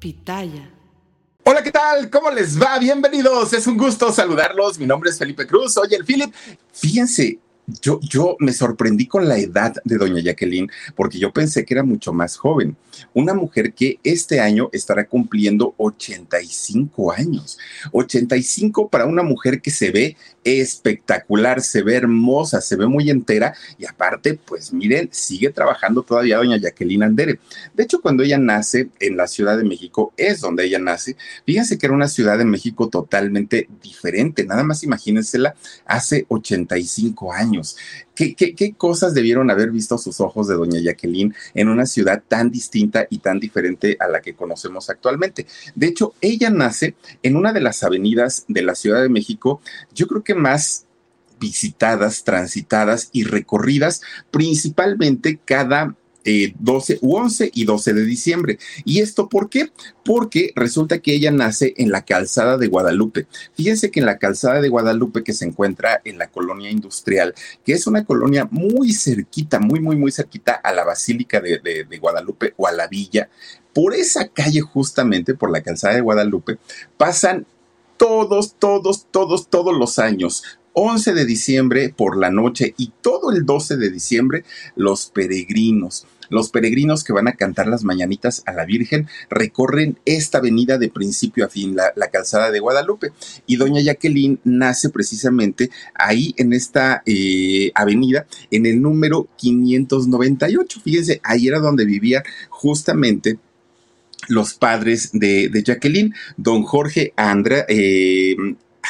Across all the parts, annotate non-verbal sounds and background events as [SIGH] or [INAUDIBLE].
Pitaya. Hola, ¿qué tal? ¿Cómo les va? Bienvenidos. Es un gusto saludarlos. Mi nombre es Felipe Cruz. Soy el Philip. Fíjense, yo, me sorprendí con la edad de doña Jacqueline porque yo pensé que era mucho más joven. Una mujer que este año estará cumpliendo 85 años. 85 para una mujer que se ve espectacular, se ve hermosa, se ve muy entera y aparte, pues miren, sigue trabajando todavía doña Jacqueline Andere. De hecho, cuando ella nace en la Ciudad de México, es donde ella nace, fíjense que era una Ciudad de México totalmente diferente, nada más imagínensela hace 85 años. ¿Qué, cosas debieron haber visto sus ojos de doña Jacqueline en una ciudad tan distinta y tan diferente a la que conocemos actualmente? De hecho, ella nace en una de las avenidas de la Ciudad de México, yo creo que más visitadas, transitadas y recorridas principalmente cada 12 u 11 y 12 de diciembre. ¿Y esto por qué? Porque resulta que ella nace en la calzada de Guadalupe. Fíjense que en la calzada de Guadalupe que se encuentra en la colonia industrial, que es una colonia muy cerquita, muy, muy, muy cerquita a la Basílica de, de Guadalupe o a la villa, por esa calle justamente, por la calzada de Guadalupe, pasan todos, todos, todos, todos los años. 11 de diciembre por la noche y todo el 12 de diciembre los peregrinos. Los peregrinos que van a cantar las mañanitas a la Virgen recorren esta avenida de principio a fin, la, calzada de Guadalupe. Y doña Jacqueline nace precisamente ahí en esta eh, avenida, en el número 598. Fíjense, ahí era donde vivía justamente los padres de, Jacqueline, don Jorge Andra, eh,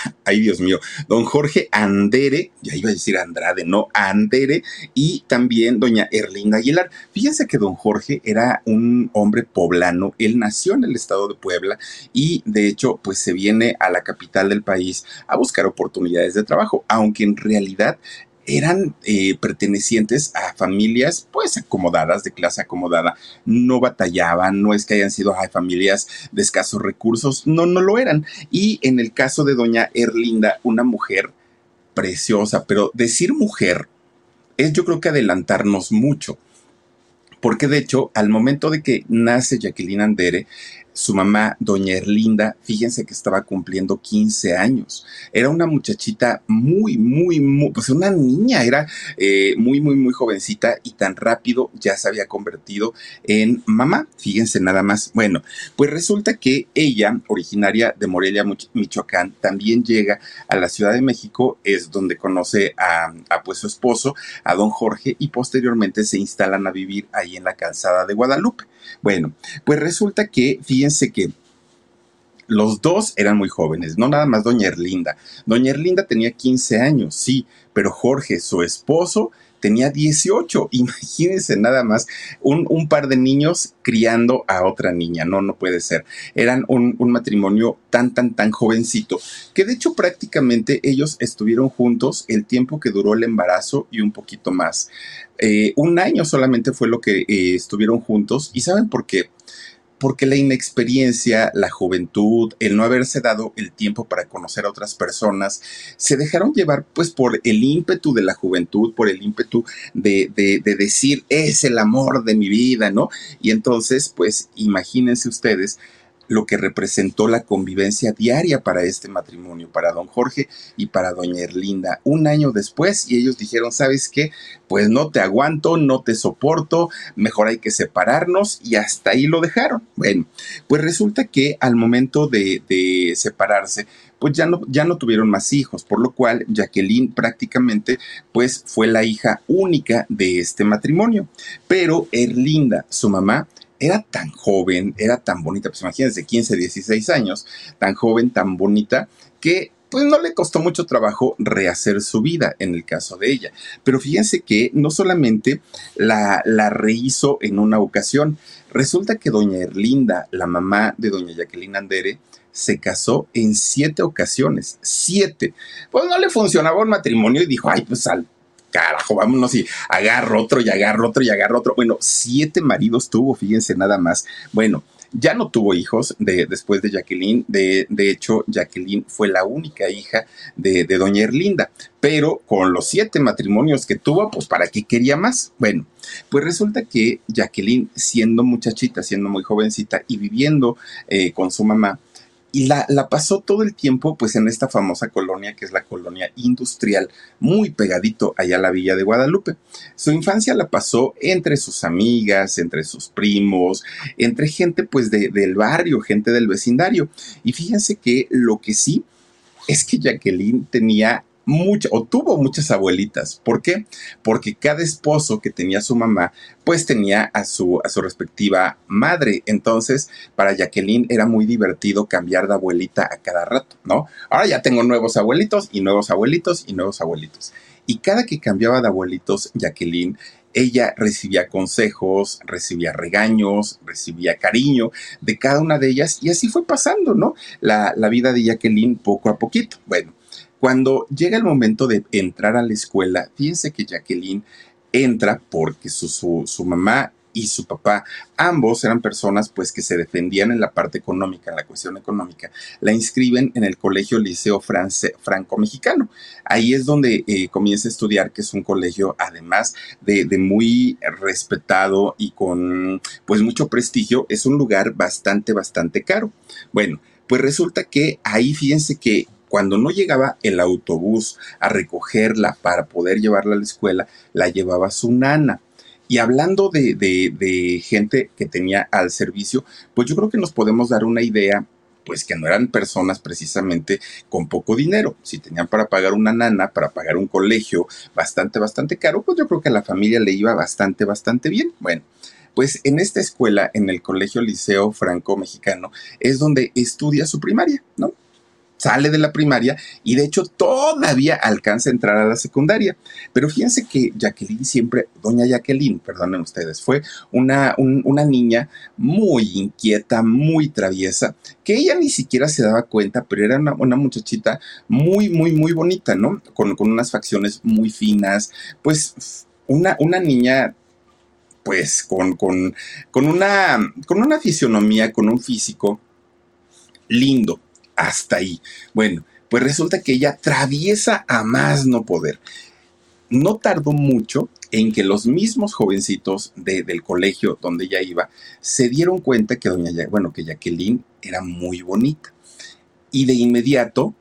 [LAUGHS] ay Dios mío, don Jorge Andere, ya iba a decir Andrade, no, Andere, y también doña Erlinda Aguilar. Fíjense que don Jorge era un hombre poblano, él nació en el estado de Puebla y de hecho pues se viene a la capital del país a buscar oportunidades de trabajo, aunque en realidad eran eh, pertenecientes a familias pues acomodadas, de clase acomodada, no batallaban, no es que hayan sido familias de escasos recursos, no, no lo eran. Y en el caso de doña Erlinda, una mujer preciosa, pero decir mujer es yo creo que adelantarnos mucho, porque de hecho al momento de que nace Jacqueline Andere, su mamá, doña Erlinda, fíjense que estaba cumpliendo 15 años. Era una muchachita muy, muy, muy, pues una niña, era eh, muy, muy, muy jovencita y tan rápido ya se había convertido en mamá. Fíjense nada más. Bueno, pues resulta que ella, originaria de Morelia, Michoacán, también llega a la Ciudad de México, es donde conoce a, a pues su esposo, a don Jorge, y posteriormente se instalan a vivir ahí en la calzada de Guadalupe. Bueno, pues resulta que, fíjense que los dos eran muy jóvenes, no nada más doña Erlinda. Doña Erlinda tenía 15 años, sí, pero Jorge, su esposo, tenía 18. [LAUGHS] Imagínense nada más un, par de niños criando a otra niña. No, no puede ser. Eran un, un, matrimonio tan, tan, tan jovencito que de hecho prácticamente ellos estuvieron juntos el tiempo que duró el embarazo y un poquito más. Eh, un año solamente fue lo que eh, estuvieron juntos. ¿Y saben por qué? Porque la inexperiencia, la juventud, el no haberse dado el tiempo para conocer a otras personas, se dejaron llevar pues por el ímpetu de la juventud, por el ímpetu de, de, de decir, es el amor de mi vida, ¿no? Y entonces, pues imagínense ustedes lo que representó la convivencia diaria para este matrimonio, para don Jorge y para doña Erlinda. Un año después y ellos dijeron, ¿sabes qué? Pues no te aguanto, no te soporto, mejor hay que separarnos y hasta ahí lo dejaron. Bueno, pues resulta que al momento de, separarse, pues ya no, ya no tuvieron más hijos, por lo cual Jacqueline prácticamente pues fue la hija única de este matrimonio. Pero Erlinda, su mamá, era tan joven, era tan bonita, pues imagínense, 15, 16 años, tan joven, tan bonita, que pues no le costó mucho trabajo rehacer su vida en el caso de ella. Pero fíjense que no solamente la, la rehizo en una ocasión, resulta que doña Erlinda, la mamá de doña Jacqueline Andere, se casó en siete ocasiones, siete. Pues no le funcionaba un matrimonio y dijo, ay, pues al carajo, vámonos y agarro otro y agarro otro y agarro otro. Bueno, siete maridos tuvo, fíjense nada más. Bueno, ya no tuvo hijos de, después de Jacqueline. De, de hecho, Jacqueline fue la única hija de, doña Erlinda. Pero con los siete matrimonios que tuvo, pues ¿para qué quería más? Bueno, pues resulta que Jacqueline, siendo muchachita, siendo muy jovencita y viviendo eh, con su mamá, y la, la, pasó todo el tiempo pues en esta famosa colonia que es la colonia industrial, muy pegadito allá a la villa de Guadalupe. Su infancia la pasó entre sus amigas, entre sus primos, entre gente pues de, del barrio, gente del vecindario. Y fíjense que lo que sí es que Jacqueline tenía o tuvo muchas abuelitas. ¿Por qué? Porque cada esposo que tenía su mamá, pues tenía a su, a su respectiva madre. Entonces, para Jacqueline era muy divertido cambiar de abuelita a cada rato, ¿no? Ahora ya tengo nuevos abuelitos y nuevos abuelitos y nuevos abuelitos. Y cada que cambiaba de abuelitos, Jacqueline ella recibía consejos, recibía regaños, recibía cariño de cada una de ellas y así fue pasando, ¿no? La, la vida de Jacqueline poco a poquito. Bueno, cuando llega el momento de entrar a la escuela, fíjense que Jacqueline entra porque su, su, mamá y su papá, ambos eran personas pues que se defendían en la parte económica, en la cuestión económica, la inscriben en el Colegio Liceo Franco-Mexicano. Ahí es donde eh, comienza a estudiar, que es un colegio además de, de, muy respetado y con pues mucho prestigio, es un lugar bastante, bastante caro. Bueno, pues resulta que ahí fíjense que cuando no llegaba el autobús a recogerla para poder llevarla a la escuela, la llevaba su nana. Y hablando de, gente que tenía al servicio, pues yo creo que nos podemos dar una idea pues que no eran personas precisamente con poco dinero. Si tenían para pagar una nana, para pagar un colegio bastante, bastante caro, pues yo creo que a la familia le iba bastante, bastante bien. Bueno, pues en esta escuela, en el Colegio Liceo Franco Mexicano, es donde estudia su primaria, ¿no? Sale de la primaria y de hecho todavía alcanza a entrar a la secundaria. Pero fíjense que Jacqueline siempre, doña Jacqueline, perdonen ustedes, fue una, una niña muy inquieta, muy traviesa, que ella ni siquiera se daba cuenta, pero era una, una muchachita muy, muy, muy bonita, ¿no? Con, con, unas facciones muy finas, pues una, una niña pues con, con, con, una, con una fisionomía, con un físico lindo, hasta ahí. Bueno, pues resulta que ella traviesa a más no poder. No tardó mucho en que los mismos jovencitos del colegio donde ella iba se dieron cuenta que doña, bueno, que Jacqueline era muy bonita. Y de inmediato,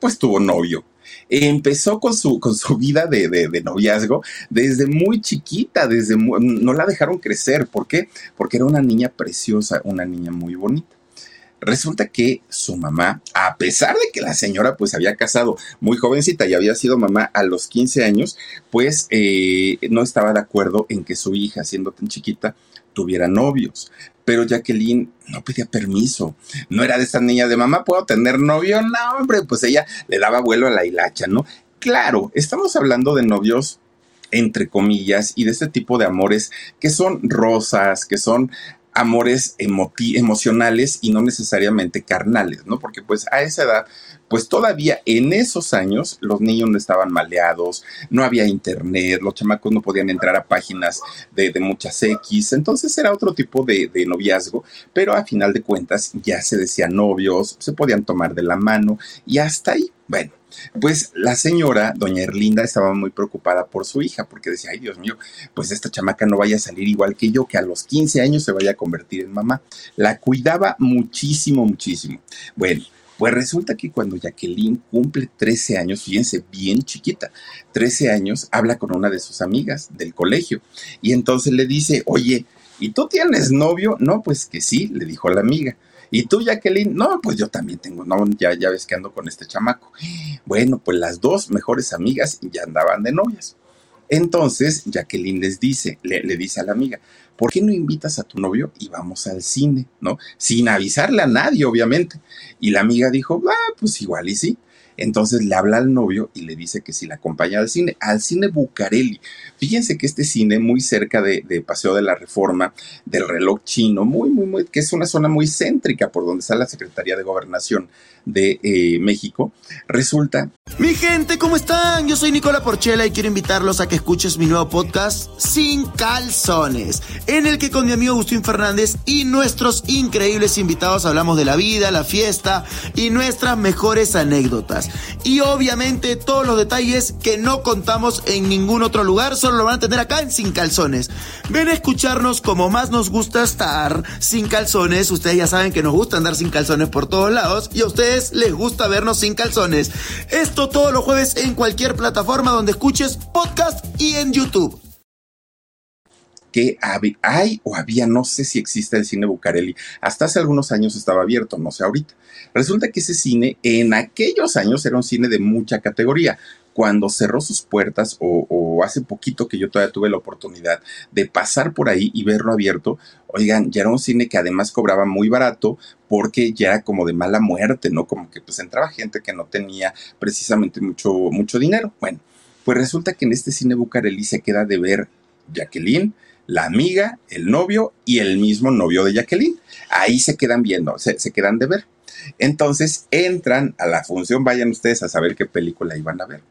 pues tuvo novio. Empezó con su, con su vida de, de, noviazgo desde muy chiquita, desde no la dejaron crecer. ¿Por qué? Porque era una niña preciosa, una niña muy bonita. Resulta que su mamá, a pesar de que la señora pues había casado muy jovencita y había sido mamá a los 15 años, pues eh, no estaba de acuerdo en que su hija, siendo tan chiquita, tuviera novios. Pero Jacqueline no pedía permiso. No era de esa niña de mamá, ¿puedo tener novio? No, hombre, pues ella le daba vuelo a la hilacha, ¿no? Claro, estamos hablando de novios entre comillas, y de este tipo de amores que son rosas, que son amores emocionales y no necesariamente carnales, ¿no? Porque pues a esa edad, pues todavía en esos años los niños no estaban maleados, no había internet, los chamacos no podían entrar a páginas de, muchas X, entonces era otro tipo de, de, noviazgo, pero a final de cuentas ya se decían novios, se podían tomar de la mano y hasta ahí, bueno. Pues la señora, doña Erlinda, estaba muy preocupada por su hija, porque decía, ay Dios mío, pues esta chamaca no vaya a salir igual que yo, que a los 15 años se vaya a convertir en mamá. La cuidaba muchísimo, muchísimo. Bueno, pues resulta que cuando Jacqueline cumple 13 años, fíjense, bien chiquita, 13 años, habla con una de sus amigas del colegio y entonces le dice, oye, ¿y tú tienes novio? No, pues que sí, le dijo la amiga. ¿Y tú, Jacqueline? No, pues yo también tengo, no, ya, ya ves que ando con este chamaco. Bueno, pues las dos mejores amigas ya andaban de novias. Entonces, Jacqueline les dice, le, le, dice a la amiga, ¿por qué no invitas a tu novio y vamos al cine? ¿No? Sin avisarle a nadie, obviamente. Y la amiga dijo, ah, pues igual y sí. Entonces le habla al novio y le dice que si la acompaña al cine, al cine Bucareli. Fíjense que este cine, muy cerca de, Paseo de la Reforma, del reloj chino, muy, muy, muy, que es una zona muy céntrica por donde está la Secretaría de Gobernación de eh, México, resulta... Mi gente, ¿cómo están? Yo soy Nicola Porchela y quiero invitarlos a que escuches mi nuevo podcast Sin Calzones, en el que con mi amigo Agustín Fernández y nuestros increíbles invitados hablamos de la vida, la fiesta y nuestras mejores anécdotas. Y obviamente todos los detalles que no contamos en ningún otro lugar, lo van a tener acá en Sin Calzones. Ven a escucharnos como más nos gusta estar sin calzones. Ustedes ya saben que nos gusta andar sin calzones por todos lados y a ustedes les gusta vernos sin calzones. Esto todos los jueves en cualquier plataforma donde escuches podcast y en YouTube que hay o había, no sé si existe el cine Bucareli, hasta hace algunos años estaba abierto, no sé ahorita. Resulta que ese cine en aquellos años era un cine de mucha categoría. Cuando cerró sus puertas, o, hace poquito que yo todavía tuve la oportunidad de pasar por ahí y verlo abierto, oigan, ya era un cine que además cobraba muy barato porque ya era como de mala muerte, ¿no? Como que pues entraba gente que no tenía precisamente mucho, mucho dinero. Bueno, pues resulta que en este cine Bucareli se queda de ver Jacqueline, la amiga, el novio y el mismo novio de Jacqueline. Ahí se quedan viendo, se, quedan de ver. Entonces entran a la función, vayan ustedes a saber qué película iban a ver.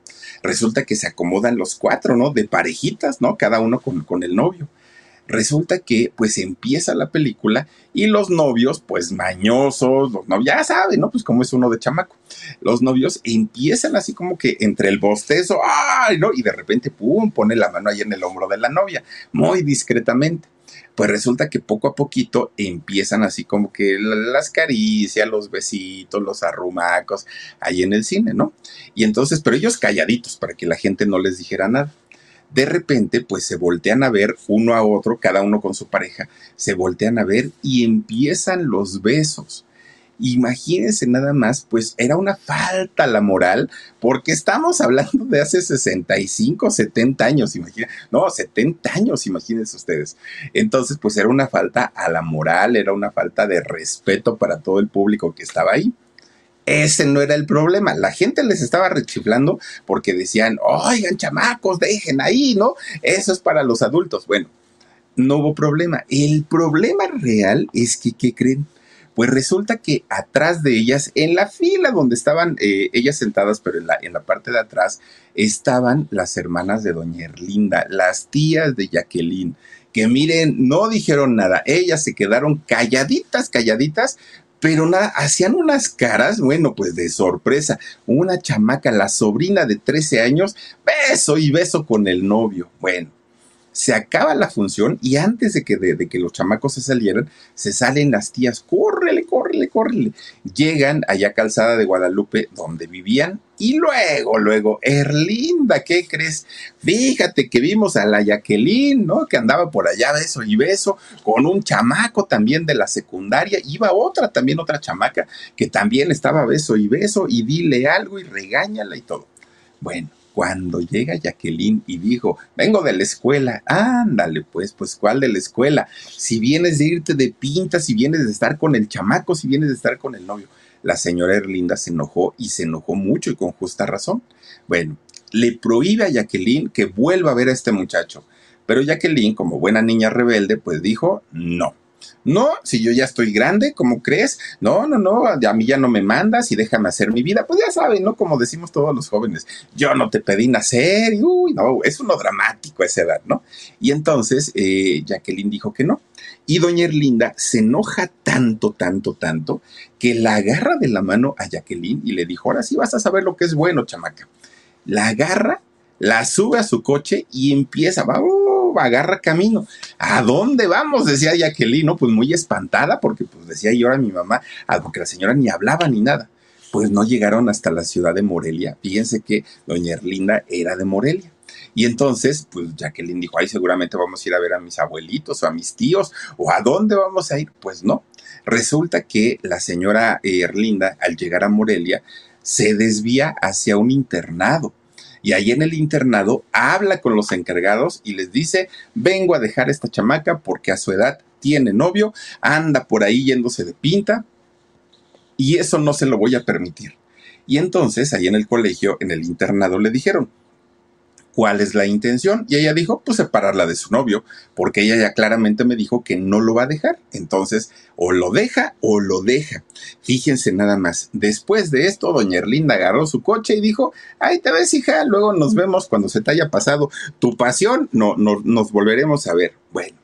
Resulta que se acomodan los cuatro, ¿no? De parejitas, ¿no? Cada uno con, con el novio resulta que pues empieza la película y los novios, pues mañosos, los novios, ya saben, ¿no? Pues como es uno de chamaco. Los novios empiezan así como que entre el bostezo, ¡ay! ¿no? Y de repente, ¡pum! pone la mano ahí en el hombro de la novia, muy discretamente. Pues resulta que poco a poquito empiezan así como que las caricias, los besitos, los arrumacos, ahí en el cine, ¿no? Y entonces, pero ellos calladitos para que la gente no les dijera nada de repente pues se voltean a ver uno a otro, cada uno con su pareja, se voltean a ver y empiezan los besos. Imagínense nada más, pues era una falta a la moral, porque estamos hablando de hace 65, 70 años, imagínense, no, 70 años, imagínense ustedes. Entonces, pues era una falta a la moral, era una falta de respeto para todo el público que estaba ahí. Ese no era el problema. La gente les estaba rechiflando porque decían, oigan, chamacos, dejen ahí, ¿no? Eso es para los adultos. Bueno, no hubo problema. El problema real es que, ¿qué creen? Pues resulta que atrás de ellas, en la fila donde estaban eh, ellas sentadas, pero en la, en la parte de atrás, estaban las hermanas de Doña Erlinda, las tías de Jacqueline que miren, no dijeron nada, ellas se quedaron calladitas, calladitas, pero hacían unas caras, bueno, pues de sorpresa. Una chamaca, la sobrina de 13 años, beso y beso con el novio. Bueno, se acaba la función y antes de que, de, que los chamacos se salieran, se salen las tías, córrele, córrele, córrele. Llegan allá Calzada de Guadalupe, donde vivían, y luego, luego, Erlinda, ¿qué crees? Fíjate que vimos a la Jacqueline, ¿no? Que andaba por allá beso y beso, con un chamaco también de la secundaria, iba otra, también otra chamaca, que también estaba beso y beso, y dile algo y regáñala y todo. Bueno, cuando llega Jacqueline y dijo, vengo de la escuela, ándale, pues, pues, ¿cuál de la escuela? Si vienes de irte de pinta, si vienes de estar con el chamaco, si vienes de estar con el novio. La señora Erlinda se enojó y se enojó mucho y con justa razón. Bueno, le prohíbe a Jacqueline que vuelva a ver a este muchacho. Pero Jacqueline, como buena niña rebelde, pues dijo, no no, si yo ya estoy grande, ¿cómo crees? No, no, no, a mí ya no me mandas y déjame hacer mi vida. Pues ya saben, ¿no? Como decimos todos los jóvenes, yo no te pedí nacer, y uy, no, es uno dramático esa edad, ¿no? Y entonces eh, Jacqueline dijo que no. Y doña Erlinda se enoja tanto, tanto, tanto, que la agarra de la mano a Jacqueline y le dijo, ahora sí vas a saber lo que es bueno, chamaca. La agarra, la sube a su coche y empieza, va, agarra camino. ¿A dónde vamos? Decía Jacqueline, ¿no? Pues muy espantada porque pues decía yo a mi mamá, porque la señora ni hablaba ni nada. Pues no llegaron hasta la ciudad de Morelia. Fíjense que doña Erlinda era de Morelia. Y entonces, pues Jacqueline dijo, ay, seguramente vamos a ir a ver a mis abuelitos o a mis tíos, o a dónde vamos a ir. Pues no. Resulta que la señora Erlinda, al llegar a Morelia, se desvía hacia un internado y ahí en el internado habla con los encargados y les dice, vengo a dejar esta chamaca porque a su edad tiene novio, anda por ahí yéndose de pinta y eso no se lo voy a permitir. Y entonces ahí en el colegio, en el internado, le dijeron, ¿Cuál es la intención? Y ella dijo, pues separarla de su novio, porque ella ya claramente me dijo que no lo va a dejar. Entonces, o lo deja o lo deja. Fíjense nada más. Después de esto, doña Erlinda agarró su coche y dijo, ay, te ves, hija, luego nos vemos cuando se te haya pasado tu pasión, no, no nos volveremos a ver. Bueno,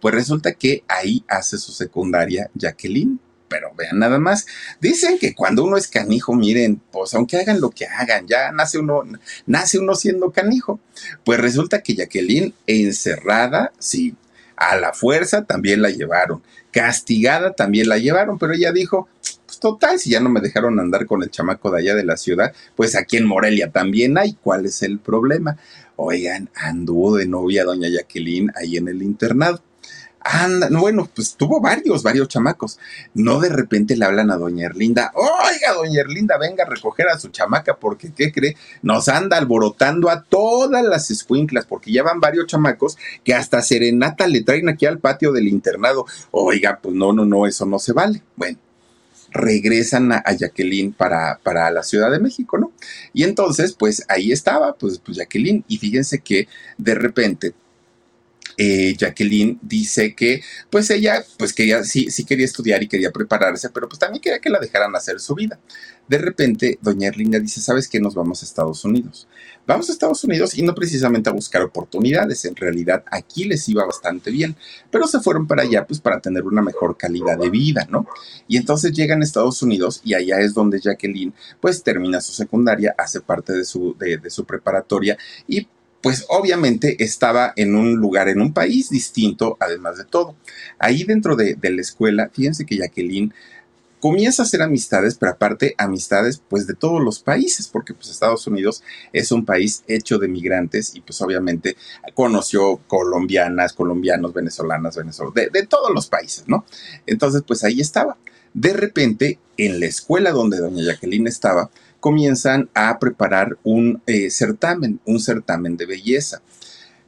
pues resulta que ahí hace su secundaria Jacqueline pero vean nada más. Dicen que cuando uno es canijo, miren, pues aunque hagan lo que hagan, ya nace uno, nace uno siendo canijo. Pues resulta que Jacqueline encerrada, sí, a la fuerza también la llevaron, castigada también la llevaron, pero ella dijo, pues total, si ya no me dejaron andar con el chamaco de allá de la ciudad, pues aquí en Morelia también hay, ¿cuál es el problema? Oigan, anduvo de novia doña Jacqueline ahí en el internado. Anda, bueno, pues tuvo varios, varios chamacos. No de repente le hablan a doña Erlinda, oiga, doña Erlinda, venga a recoger a su chamaca, porque, ¿qué cree? Nos anda alborotando a todas las escuinclas, porque ya van varios chamacos que hasta serenata le traen aquí al patio del internado. Oiga, pues no, no, no, eso no se vale. Bueno, regresan a, Jacqueline para, para, la Ciudad de México, ¿no? Y entonces, pues ahí estaba, pues, pues Jacqueline, y fíjense que de repente eh, Jacqueline dice que pues ella pues quería, sí, sí quería estudiar y quería prepararse, pero pues también quería que la dejaran hacer su vida. De repente, doña Erlinda dice, ¿sabes qué? Nos vamos a Estados Unidos. Vamos a Estados Unidos y no precisamente a buscar oportunidades, en realidad aquí les iba bastante bien, pero se fueron para allá pues para tener una mejor calidad de vida, ¿no? Y entonces llegan a Estados Unidos y allá es donde Jacqueline pues termina su secundaria, hace parte de su, de, de su preparatoria y pues obviamente estaba en un lugar, en un país distinto, además de todo. Ahí dentro de, la escuela, fíjense que Jacqueline comienza a hacer amistades, pero aparte amistades pues de todos los países, porque pues Estados Unidos es un país hecho de migrantes y pues obviamente conoció colombianas, colombianos, venezolanas, venezolanos, de, de todos los países, ¿no? Entonces pues ahí estaba. De repente, en la escuela donde doña Jacqueline estaba, comienzan a preparar un eh, certamen, un certamen de belleza.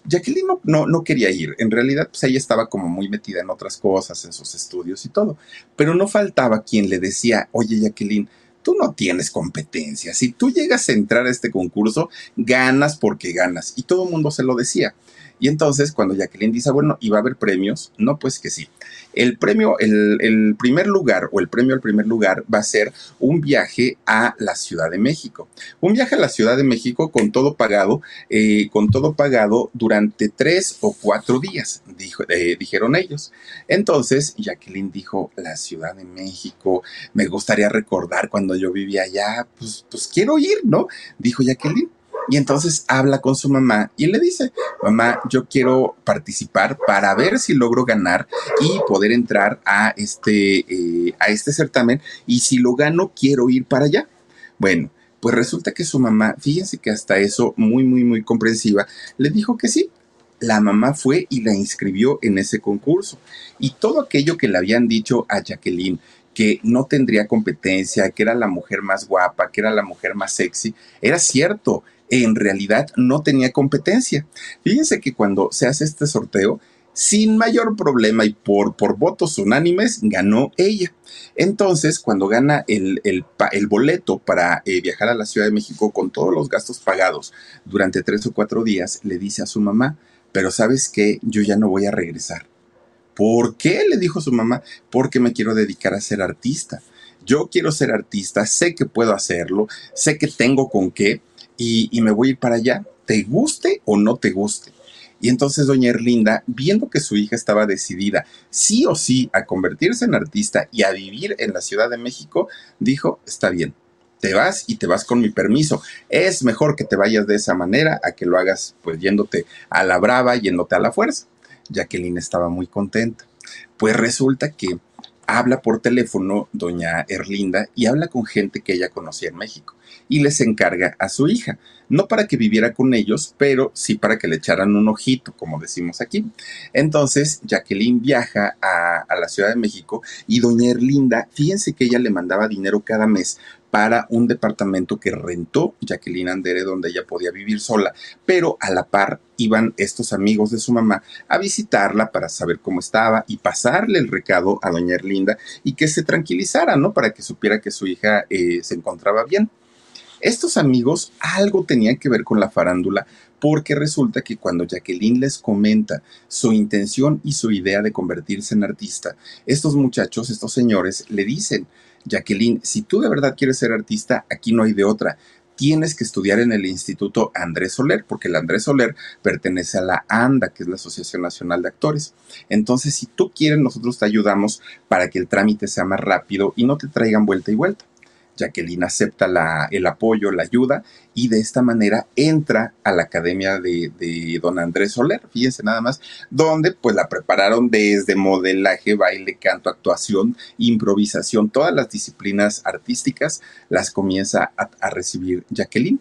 Jacqueline no, no, quería ir, en realidad pues ella estaba como muy metida en otras cosas, en sus estudios y todo, pero no faltaba quien le decía, oye Jacqueline, tú no tienes competencia, si tú llegas a entrar a este concurso, ganas porque ganas, y todo el mundo se lo decía. Y entonces, cuando Jacqueline dice, bueno, ¿y va a haber premios? No, pues que sí. El premio, el, primer lugar o el premio al primer lugar va a ser un viaje a la Ciudad de México. Un viaje a la Ciudad de México con todo pagado, eh, con todo pagado durante tres o cuatro días, dijo, eh, dijeron ellos. Entonces, Jacqueline dijo, la Ciudad de México, me gustaría recordar cuando yo vivía allá, pues, pues quiero ir, ¿no? Dijo Jacqueline. Y entonces habla con su mamá y le dice, mamá, yo quiero participar para ver si logro ganar y poder entrar a este, eh, a este certamen. Y si lo gano, quiero ir para allá. Bueno, pues resulta que su mamá, fíjense que hasta eso, muy, muy, muy comprensiva, le dijo que sí. La mamá fue y la inscribió en ese concurso. Y todo aquello que le habían dicho a Jacqueline, que no tendría competencia, que era la mujer más guapa, que era la mujer más sexy, era cierto en realidad no tenía competencia. Fíjense que cuando se hace este sorteo, sin mayor problema y por, por votos unánimes, ganó ella. Entonces, cuando gana el, el, boleto para eh, viajar a la Ciudad de México con todos los gastos pagados durante tres o cuatro días, le dice a su mamá, pero sabes qué, yo ya no voy a regresar. ¿Por qué? le dijo su mamá, porque me quiero dedicar a ser artista. Yo quiero ser artista, sé que puedo hacerlo, sé que tengo con qué, y, me voy a ir para allá, te guste o no te guste. Y entonces doña Erlinda, viendo que su hija estaba decidida sí o sí a convertirse en artista y a vivir en la Ciudad de México, dijo, está bien, te vas y te vas con mi permiso. Es mejor que te vayas de esa manera a que lo hagas pues yéndote a la brava, yéndote a la fuerza. Jacqueline estaba muy contenta. Pues resulta que habla por teléfono doña Erlinda y habla con gente que ella conocía en México y les encarga a su hija, no para que viviera con ellos, pero sí para que le echaran un ojito, como decimos aquí. Entonces, Jacqueline viaja a, a la Ciudad de México y doña Erlinda, fíjense que ella le mandaba dinero cada mes para un departamento que rentó Jacqueline Andere, donde ella podía vivir sola, pero a la par iban estos amigos de su mamá a visitarla para saber cómo estaba y pasarle el recado a doña Erlinda y que se tranquilizara, ¿no? Para que supiera que su hija eh, se encontraba bien. Estos amigos algo tenían que ver con la farándula porque resulta que cuando Jacqueline les comenta su intención y su idea de convertirse en artista, estos muchachos, estos señores, le dicen, Jacqueline, si tú de verdad quieres ser artista, aquí no hay de otra tienes que estudiar en el Instituto Andrés Soler, porque el Andrés Soler pertenece a la ANDA, que es la Asociación Nacional de Actores. Entonces, si tú quieres, nosotros te ayudamos para que el trámite sea más rápido y no te traigan vuelta y vuelta. Jacqueline acepta la, el apoyo, la ayuda y de esta manera entra a la academia de, don Andrés Soler, fíjense nada más, donde pues la prepararon desde modelaje, baile, canto, actuación, improvisación, todas las disciplinas artísticas las comienza a, a recibir Jacqueline.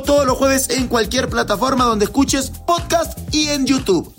Todos los jueves en cualquier plataforma donde escuches podcast y en YouTube.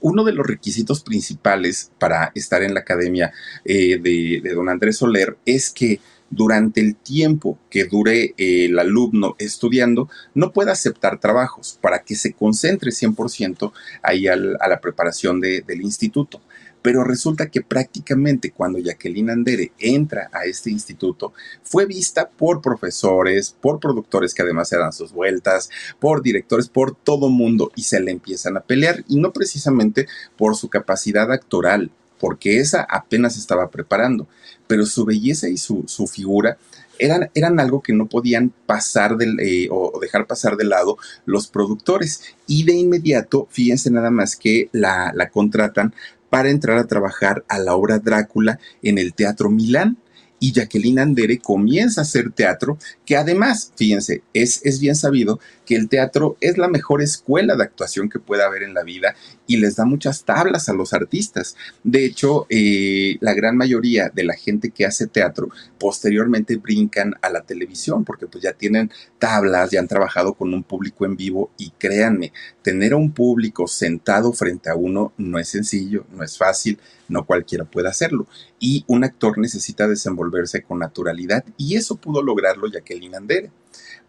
Uno de los requisitos principales para estar en la academia eh, de, don Andrés Soler es que durante el tiempo que dure eh, el alumno estudiando, no pueda aceptar trabajos para que se concentre 100% ahí a la preparación de, del instituto. Pero resulta que prácticamente cuando Jacqueline Andere entra a este instituto, fue vista por profesores, por productores que además se dan sus vueltas, por directores, por todo mundo y se le empiezan a pelear y no precisamente por su capacidad actoral, porque esa apenas estaba preparando, pero su belleza y su, su figura eran, eran, algo que no podían pasar del, eh, o dejar pasar de lado los productores. Y de inmediato, fíjense nada más que la, la contratan para entrar a trabajar a la obra Drácula en el Teatro Milán. Y Jacqueline Andere comienza a hacer teatro, que además, fíjense, es, es bien sabido que el teatro es la mejor escuela de actuación que pueda haber en la vida y les da muchas tablas a los artistas. De hecho, eh, la gran mayoría de la gente que hace teatro posteriormente brincan a la televisión porque pues ya tienen tablas, ya han trabajado con un público en vivo y créanme, tener a un público sentado frente a uno no es sencillo, no es fácil, no cualquiera puede hacerlo. Y un actor necesita desenvolverse con naturalidad y eso pudo lograrlo Jacqueline Andere.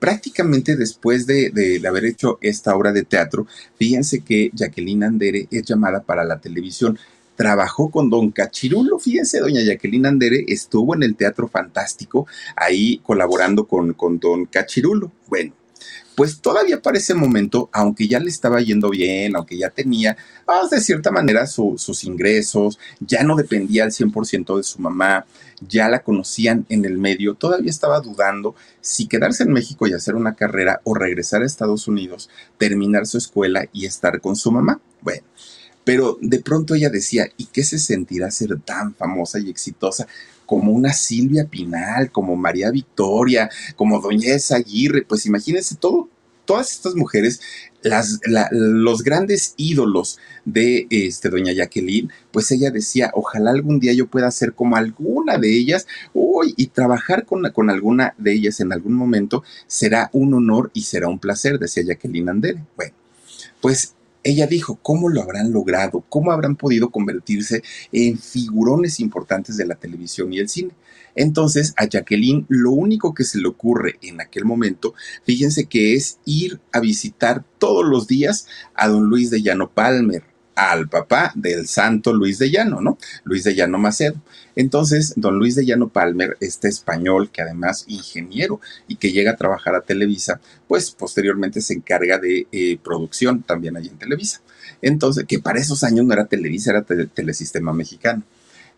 Prácticamente después de, de, haber hecho esta obra de teatro, fíjense que Jacqueline Andere es llamada para la televisión. Trabajó con Don Cachirulo, fíjense, doña Jacqueline Andere estuvo en el Teatro Fantástico, ahí colaborando con, con Don Cachirulo. Bueno, pues todavía para ese momento, aunque ya le estaba yendo bien, aunque ya tenía, pues, de cierta manera su, sus ingresos, ya no dependía al 100% de su mamá, ya la conocían en el medio, todavía estaba dudando si quedarse en México y hacer una carrera o regresar a Estados Unidos, terminar su escuela y estar con su mamá. Bueno, pero de pronto ella decía, ¿y qué se sentirá ser tan famosa y exitosa? Como una Silvia Pinal, como María Victoria, como Doña Esa Aguirre, pues imagínense todas estas mujeres, las, la, los grandes ídolos de este, doña Jacqueline, pues ella decía, ojalá algún día yo pueda ser como alguna de ellas, uy, y trabajar con, con alguna de ellas en algún momento será un honor y será un placer, decía Jacqueline Andere. Bueno, pues ella dijo, ¿cómo lo habrán logrado? ¿Cómo habrán podido convertirse en figurones importantes de la televisión y el cine? Entonces, a Jacqueline lo único que se le ocurre en aquel momento, fíjense que es ir a visitar todos los días a don Luis de Llano Palmer, al papá del santo Luis de Llano, ¿no? Luis de Llano Macedo. Entonces, don Luis de Llano Palmer, este español que además ingeniero y que llega a trabajar a Televisa, pues posteriormente se encarga de eh, producción también allí en Televisa. Entonces, que para esos años no era Televisa, era tele Telesistema Mexicano.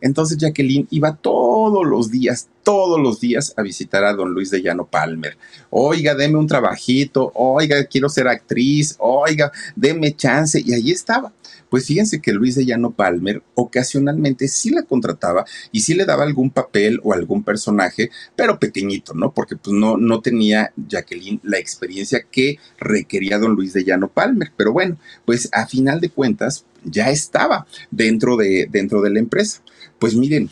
Entonces Jacqueline iba todos los días, todos los días a visitar a don Luis de Llano Palmer. Oiga, deme un trabajito, oiga, quiero ser actriz, oiga, deme chance. Y ahí estaba. Pues fíjense que Luis de Llano Palmer ocasionalmente sí la contrataba y sí le daba algún papel o algún personaje, pero pequeñito, ¿no? Porque pues no, no tenía Jacqueline la experiencia que requería don Luis de Llano Palmer. Pero bueno, pues a final de cuentas ya estaba dentro de, dentro de la empresa. Pues miren,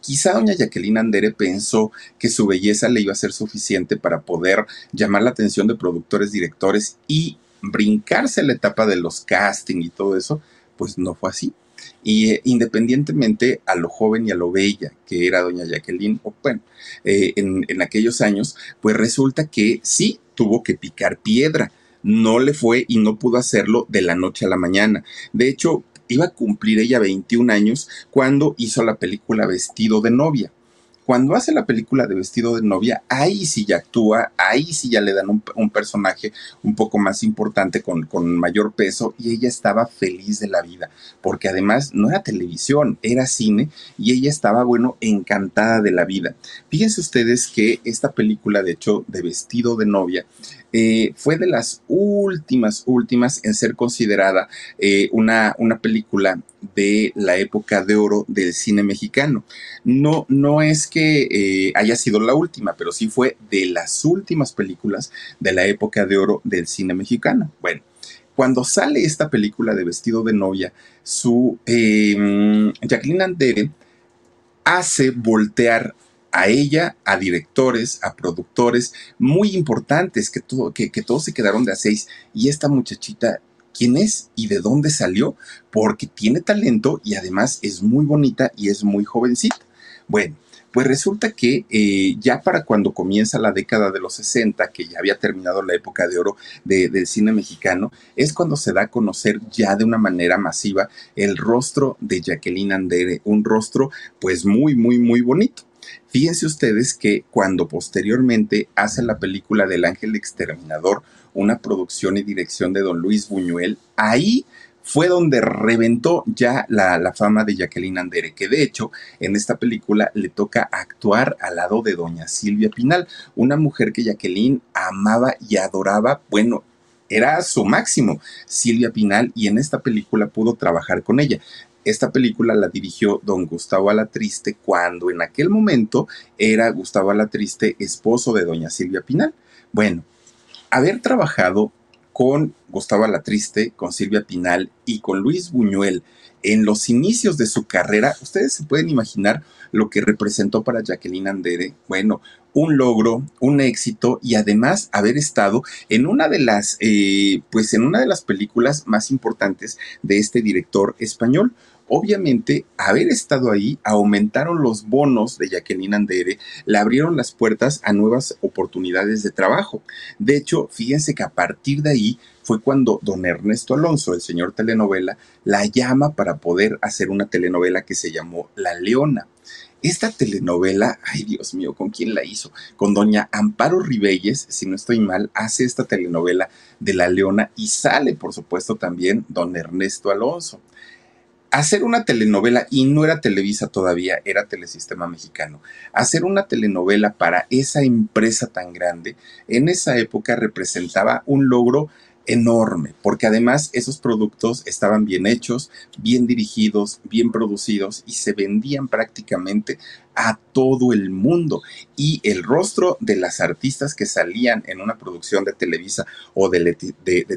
Quizá doña Jacqueline Andere pensó que su belleza le iba a ser suficiente para poder llamar la atención de productores, directores y brincarse la etapa de los casting y todo eso, pues no fue así. Y eh, independientemente a lo joven y a lo bella que era doña Jacqueline, o bueno, eh, en, en aquellos años, pues resulta que sí tuvo que picar piedra. No le fue y no pudo hacerlo de la noche a la mañana. De hecho, iba a cumplir ella 21 años cuando hizo la película Vestido de novia. Cuando hace la película de vestido de novia, ahí sí ya actúa, ahí sí ya le dan un, personaje un poco más importante, con, mayor peso, y ella estaba feliz de la vida, porque además no era televisión, era cine, y ella estaba, bueno, encantada de la vida. Fíjense ustedes que esta película, de hecho, de vestido de novia, eh, fue de las últimas, últimas en ser considerada eh, una, una película de la época de oro del cine mexicano. No, no es que eh, haya sido la última, pero sí fue de las últimas películas de la época de oro del cine mexicano. Bueno, cuando sale esta película de vestido de novia, su Jacqueline Andere hace voltear a ella, a directores, a productores muy importantes que, todo, que, que todos se quedaron de a seis. Y esta muchachita, ¿quién es y de dónde salió? Porque tiene talento y además es muy bonita y es muy jovencita. Bueno, pues resulta que eh, ya para cuando comienza la década de los 60, que ya había terminado la época de oro del cine mexicano, es cuando se da a conocer ya de una manera masiva el rostro de Jacqueline Andere, un rostro pues muy, muy, muy bonito. Fíjense ustedes que cuando posteriormente hace la película del Ángel Exterminador, una producción y dirección de don Luis Buñuel, ahí fue donde reventó ya la, fama de Jacqueline Andere, que de hecho en esta película le toca actuar al lado de doña Silvia Pinal, una mujer que Jacqueline amaba y adoraba, bueno, era su máximo, Silvia Pinal, y en esta película pudo trabajar con ella. Esta película la dirigió don Gustavo Alatriste cuando en aquel momento era Gustavo Alatriste esposo de doña Silvia Pinal. Bueno, haber trabajado con Gustavo Alatriste, con Silvia Pinal y con Luis Buñuel en los inicios de su carrera, ustedes se pueden imaginar lo que representó para Jacqueline Andere. Bueno, un logro, un éxito y además haber estado en una de las, eh, pues en una de las películas más importantes de este director español. Obviamente, haber estado ahí aumentaron los bonos de Jacqueline Andere, le abrieron las puertas a nuevas oportunidades de trabajo. De hecho, fíjense que a partir de ahí fue cuando don Ernesto Alonso, el señor telenovela, la llama para poder hacer una telenovela que se llamó La Leona. Esta telenovela, ay Dios mío, ¿con quién la hizo? Con doña Amparo Ribelles, si no estoy mal, hace esta telenovela de La Leona y sale, por supuesto, también don Ernesto Alonso hacer una telenovela, y no era Televisa todavía, era Telesistema Mexicano, hacer una telenovela para esa empresa tan grande, en esa época representaba un logro enorme, porque además esos productos estaban bien hechos, bien dirigidos, bien producidos y se vendían prácticamente a todo el mundo. Y el rostro de las artistas que salían en una producción de Televisa o de,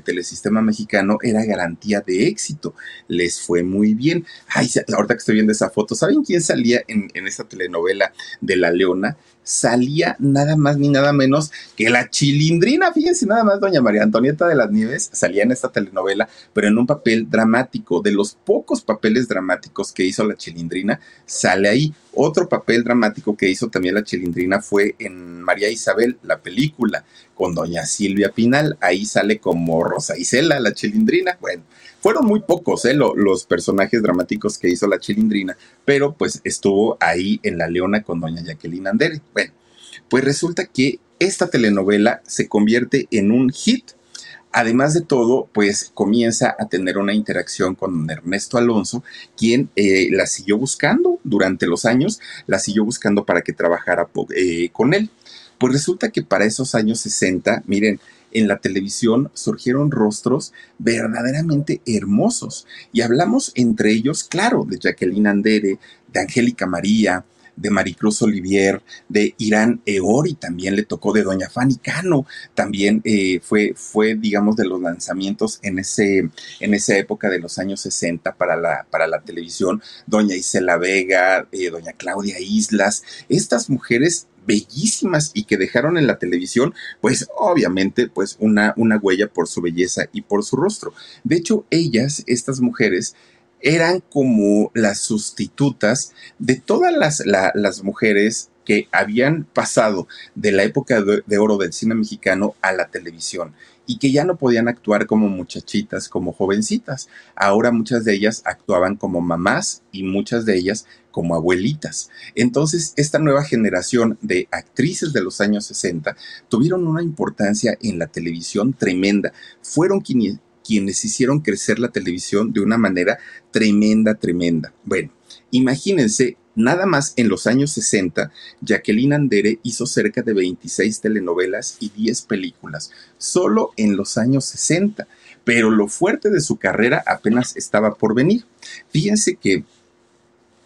Telesistema Mexicano era garantía de éxito. Les fue muy bien. Ay, ahorita que estoy viendo esa foto, ¿saben quién salía en, en esta telenovela de La Leona? salía nada más ni nada menos que la chilindrina. Fíjense, nada más, doña María Antonieta de las Nieves salía en esta telenovela, pero en un papel dramático. De los pocos papeles dramáticos que hizo la chilindrina, sale ahí. Otro papel dramático que hizo también la chilindrina fue en María Isabel, la película, con doña Silvia Pinal. Ahí sale como Rosa Isela, la chilindrina. Bueno, fueron muy pocos ¿eh? los personajes dramáticos que hizo la chilindrina, pero pues estuvo ahí en La Leona con doña Jacqueline Andere. Bueno, pues resulta que esta telenovela se convierte en un hit. Además de todo, pues comienza a tener una interacción con Ernesto Alonso, quien eh, la siguió buscando durante los años, la siguió buscando para que trabajara eh, con él. Pues resulta que para esos años 60, miren, en la televisión surgieron rostros verdaderamente hermosos. Y hablamos entre ellos, claro, de Jacqueline Andere, de Angélica María, de Maricruz Olivier, de Irán Eori, también le tocó de Doña Fanny Cano, también eh, fue, fue, digamos, de los lanzamientos en, ese, en esa época de los años 60 para la, para la televisión, Doña Isela Vega, eh, Doña Claudia Islas, estas mujeres bellísimas y que dejaron en la televisión, pues obviamente, pues una, una huella por su belleza y por su rostro. De hecho, ellas, estas mujeres, eran como las sustitutas de todas las, las mujeres que habían pasado de la época de, oro del cine mexicano a la televisión y que ya no podían actuar como muchachitas, como jovencitas. Ahora muchas de ellas actuaban como mamás y muchas de ellas como abuelitas. Entonces, esta nueva generación de actrices de los años 60 tuvieron una importancia en la televisión tremenda. Fueron quienes, quienes hicieron crecer la televisión de una manera tremenda, tremenda. Bueno, imagínense Nada más en los años 60, Jacqueline Andere hizo cerca de 26 telenovelas y 10 películas, solo en los años 60, pero lo fuerte de su carrera apenas estaba por venir. Fíjense que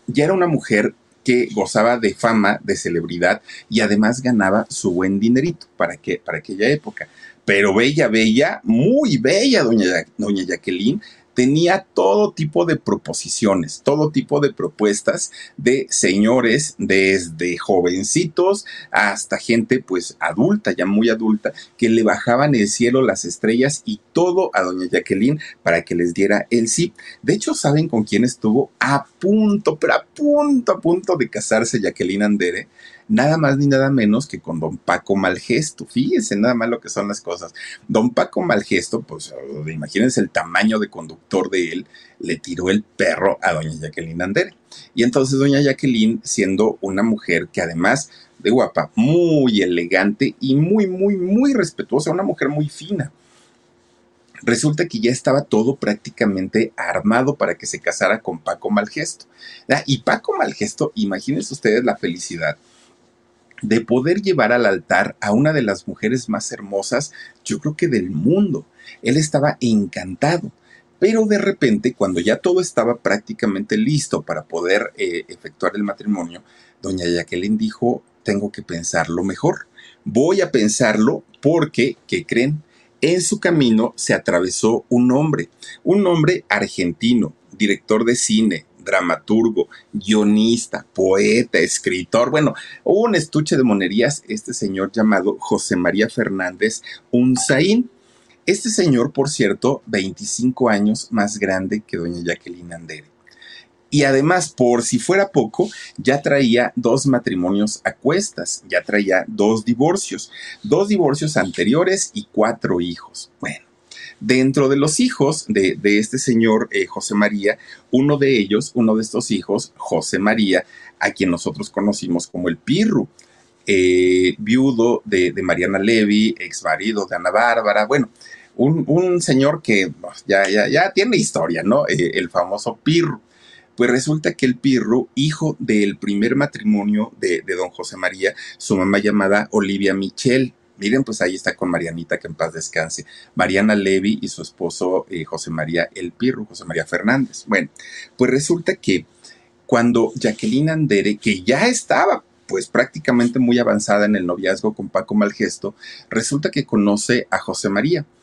ya era una mujer que gozaba de fama, de celebridad y además ganaba su buen dinerito para, que, para aquella época. Pero bella, bella, muy bella, doña, doña Jacqueline, tenía todo tipo de proposiciones, todo tipo de propuestas de señores, desde jovencitos hasta gente pues adulta, ya muy adulta, que le bajaban el cielo las estrellas y todo a doña Jacqueline para que les diera el sí. De hecho, ¿saben con quién estuvo? A punto, pero a punto, a punto de casarse Jacqueline Andere nada más ni nada menos que con don Paco Malgesto. Fíjense nada más lo que son las cosas. Don Paco Malgesto, pues imagínense el tamaño de conductor de él, le tiró el perro a doña Jacqueline Andere. Y entonces doña Jacqueline, siendo una mujer que además de guapa, muy elegante y muy, muy, muy respetuosa, una mujer muy fina. Resulta que ya estaba todo prácticamente armado para que se casara con Paco Malgesto. Y Paco Malgesto, imagínense ustedes la felicidad de poder llevar al altar a una de las mujeres más hermosas, yo creo que del mundo. Él estaba encantado. Pero de repente, cuando ya todo estaba prácticamente listo para poder eh, efectuar el matrimonio, doña Jacqueline dijo, tengo que pensarlo mejor. Voy a pensarlo porque, ¿qué creen? En su camino se atravesó un hombre, un hombre argentino, director de cine, dramaturgo, guionista, poeta, escritor, bueno, un estuche de monerías, este señor llamado José María Fernández Unzaín. Este señor, por cierto, 25 años más grande que doña Jacqueline Andere. Y además, por si fuera poco, ya traía dos matrimonios a cuestas, ya traía dos divorcios, dos divorcios anteriores y cuatro hijos. Bueno, Dentro de los hijos de, este señor eh, José María, uno de ellos, uno de estos hijos, José María, a quien nosotros conocimos como el Pirru, eh, viudo de, Mariana Levy, ex marido de Ana Bárbara, bueno, un, señor que pues, ya, ya, ya, tiene historia, ¿no? Eh, el famoso Pirru. Pues resulta que el Pirru, hijo del primer matrimonio de, de don José María, su mamá llamada Olivia Michel, Miren, pues ahí está con Marianita, que en paz descanse. Mariana Levy y su esposo eh, José María El Pirro, José María Fernández. Bueno, pues resulta que cuando Jacqueline Andere, que ya estaba pues prácticamente muy avanzada en el noviazgo con Paco Malgesto, resulta que conoce a José María.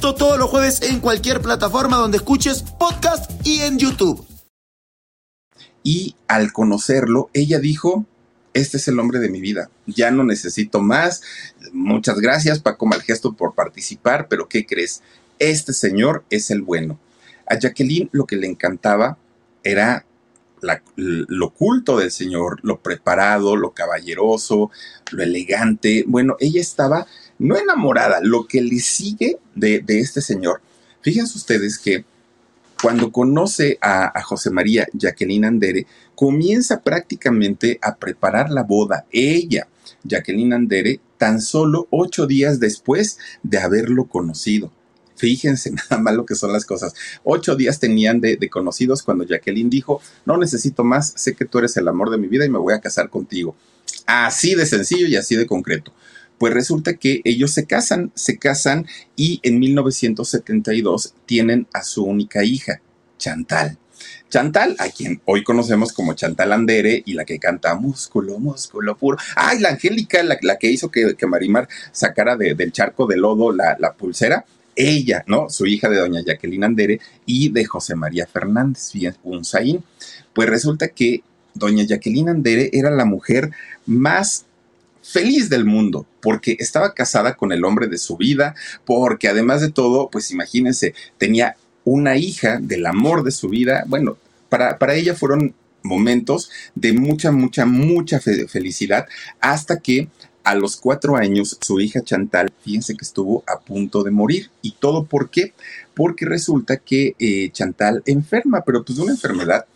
Todos los jueves en cualquier plataforma donde escuches podcast y en YouTube. Y al conocerlo, ella dijo, este es el hombre de mi vida, ya no necesito más. Muchas gracias Paco Malgesto por participar, pero ¿qué crees? Este señor es el bueno. A Jacqueline lo que le encantaba era lo culto del señor, lo preparado, lo caballeroso, lo elegante. Bueno, ella estaba no enamorada, lo que le sigue de, este señor. Fíjense ustedes que cuando conoce a, José María Jacqueline Andere, comienza prácticamente a preparar la boda. Ella, Jacqueline Andere, tan solo ocho días después de haberlo conocido. Fíjense [LAUGHS] nada más lo que son las cosas. Ocho días tenían de, de, conocidos cuando Jacqueline dijo, no necesito más, sé que tú eres el amor de mi vida y me voy a casar contigo. Así de sencillo y así de concreto. Pues resulta que ellos se casan, se casan y en 1972 tienen a su única hija, Chantal. Chantal, a quien hoy conocemos como Chantal Andere y la que canta Músculo, músculo puro. Ay, la Angélica, la, que hizo que, Marimar sacara del charco de lodo la, la, pulsera. Ella, ¿no? Su hija de doña Jacqueline Andere y de José María Fernández, un. Pues resulta que doña Jacqueline Andere era la mujer más feliz del mundo, porque estaba casada con el hombre de su vida, porque además de todo, pues imagínense, tenía una hija del amor de su vida. Bueno, para, para ella fueron momentos de mucha, mucha, mucha felicidad hasta que a los cuatro años su hija Chantal, fíjense que estuvo a punto de morir. ¿Y todo por qué? Porque resulta que eh, Chantal enferma, pero pues de una enfermedad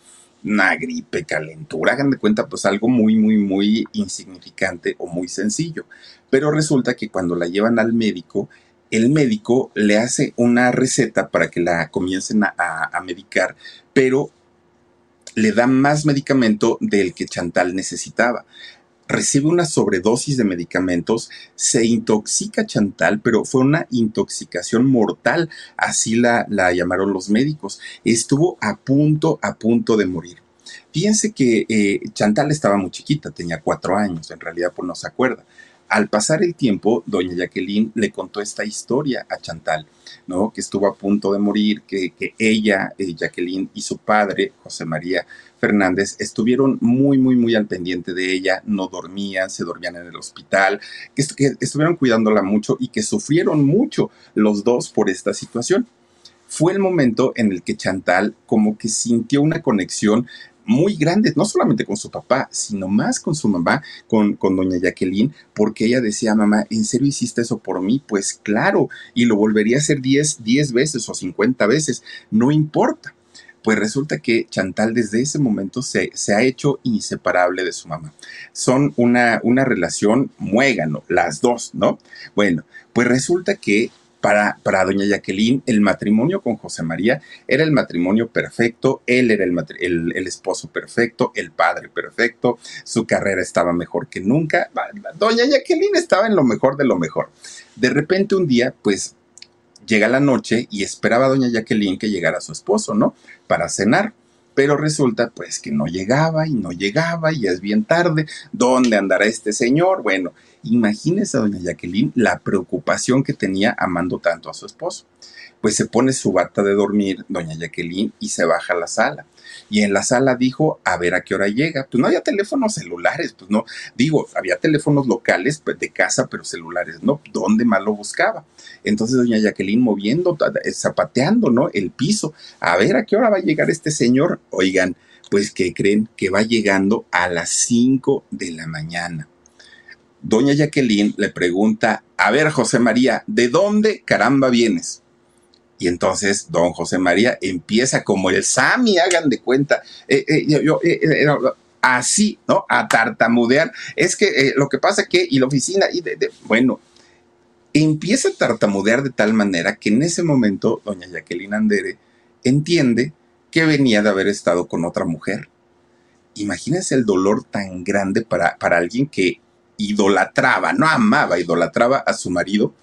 una gripe, calentura, hagan de cuenta, pues algo muy, muy, muy insignificante o muy sencillo. Pero resulta que cuando la llevan al médico, el médico le hace una receta para que la comiencen a, a medicar, pero le da más medicamento del que Chantal necesitaba recibe una sobredosis de medicamentos, se intoxica Chantal, pero fue una intoxicación mortal, así la, la llamaron los médicos. Estuvo a punto, a punto de morir. Fíjense que eh, Chantal estaba muy chiquita, tenía cuatro años, en realidad pues no se acuerda. Al pasar el tiempo, doña Jacqueline le contó esta historia a Chantal, ¿no? Que estuvo a punto de morir, que, ella, eh, Jacqueline y su padre, José María Fernández, estuvieron muy, muy, muy al pendiente de ella, no dormían, se dormían en el hospital, que, estuvieron cuidándola mucho y que sufrieron mucho los dos por esta situación fue el momento en el que Chantal como que sintió una conexión muy grandes, no solamente con su papá, sino más con su mamá, con, con doña Jacqueline, porque ella decía, mamá, ¿en serio hiciste eso por mí? Pues claro, y lo volvería a hacer 10, 10 veces o 50 veces, no importa. Pues resulta que Chantal desde ese momento se, se, ha hecho inseparable de su mamá. Son una, una relación muégano, las dos, ¿no? Bueno, pues resulta que para, para doña Jacqueline, el matrimonio con José María era el matrimonio perfecto, él era el, el, esposo perfecto, el padre perfecto, su carrera estaba mejor que nunca. Doña Jacqueline estaba en lo mejor de lo mejor. De repente un día, pues llega la noche y esperaba a doña Jacqueline que llegara su esposo, ¿no? Para cenar. Pero resulta pues que no llegaba y no llegaba y es bien tarde. ¿Dónde andará este señor? Bueno, imagínese a doña Jacqueline la preocupación que tenía amando tanto a su esposo. Pues se pone su bata de dormir, doña Jacqueline, y se baja a la sala. Y en la sala dijo, a ver a qué hora llega. Pues no había teléfonos celulares, pues no. Digo, había teléfonos locales pues, de casa, pero celulares no. ¿Dónde más lo buscaba? Entonces doña Jacqueline moviendo, zapateando, ¿no? El piso. A ver a qué hora va a llegar este señor. Oigan, pues que creen que va llegando a las 5 de la mañana. Doña Jacqueline le pregunta, a ver José María, ¿de dónde caramba vienes? Y entonces don José María empieza como el Sami, hagan de cuenta, eh, eh, eh, así, ¿no? A tartamudear. Es que lo que pasa que, y la oficina, y de, bueno, empieza a tartamudear de tal manera que en ese momento doña Jacqueline Andere entiende que venía de haber estado con otra mujer. Imagínense el dolor tan grande para, para alguien que idolatraba, no amaba, idolatraba a su marido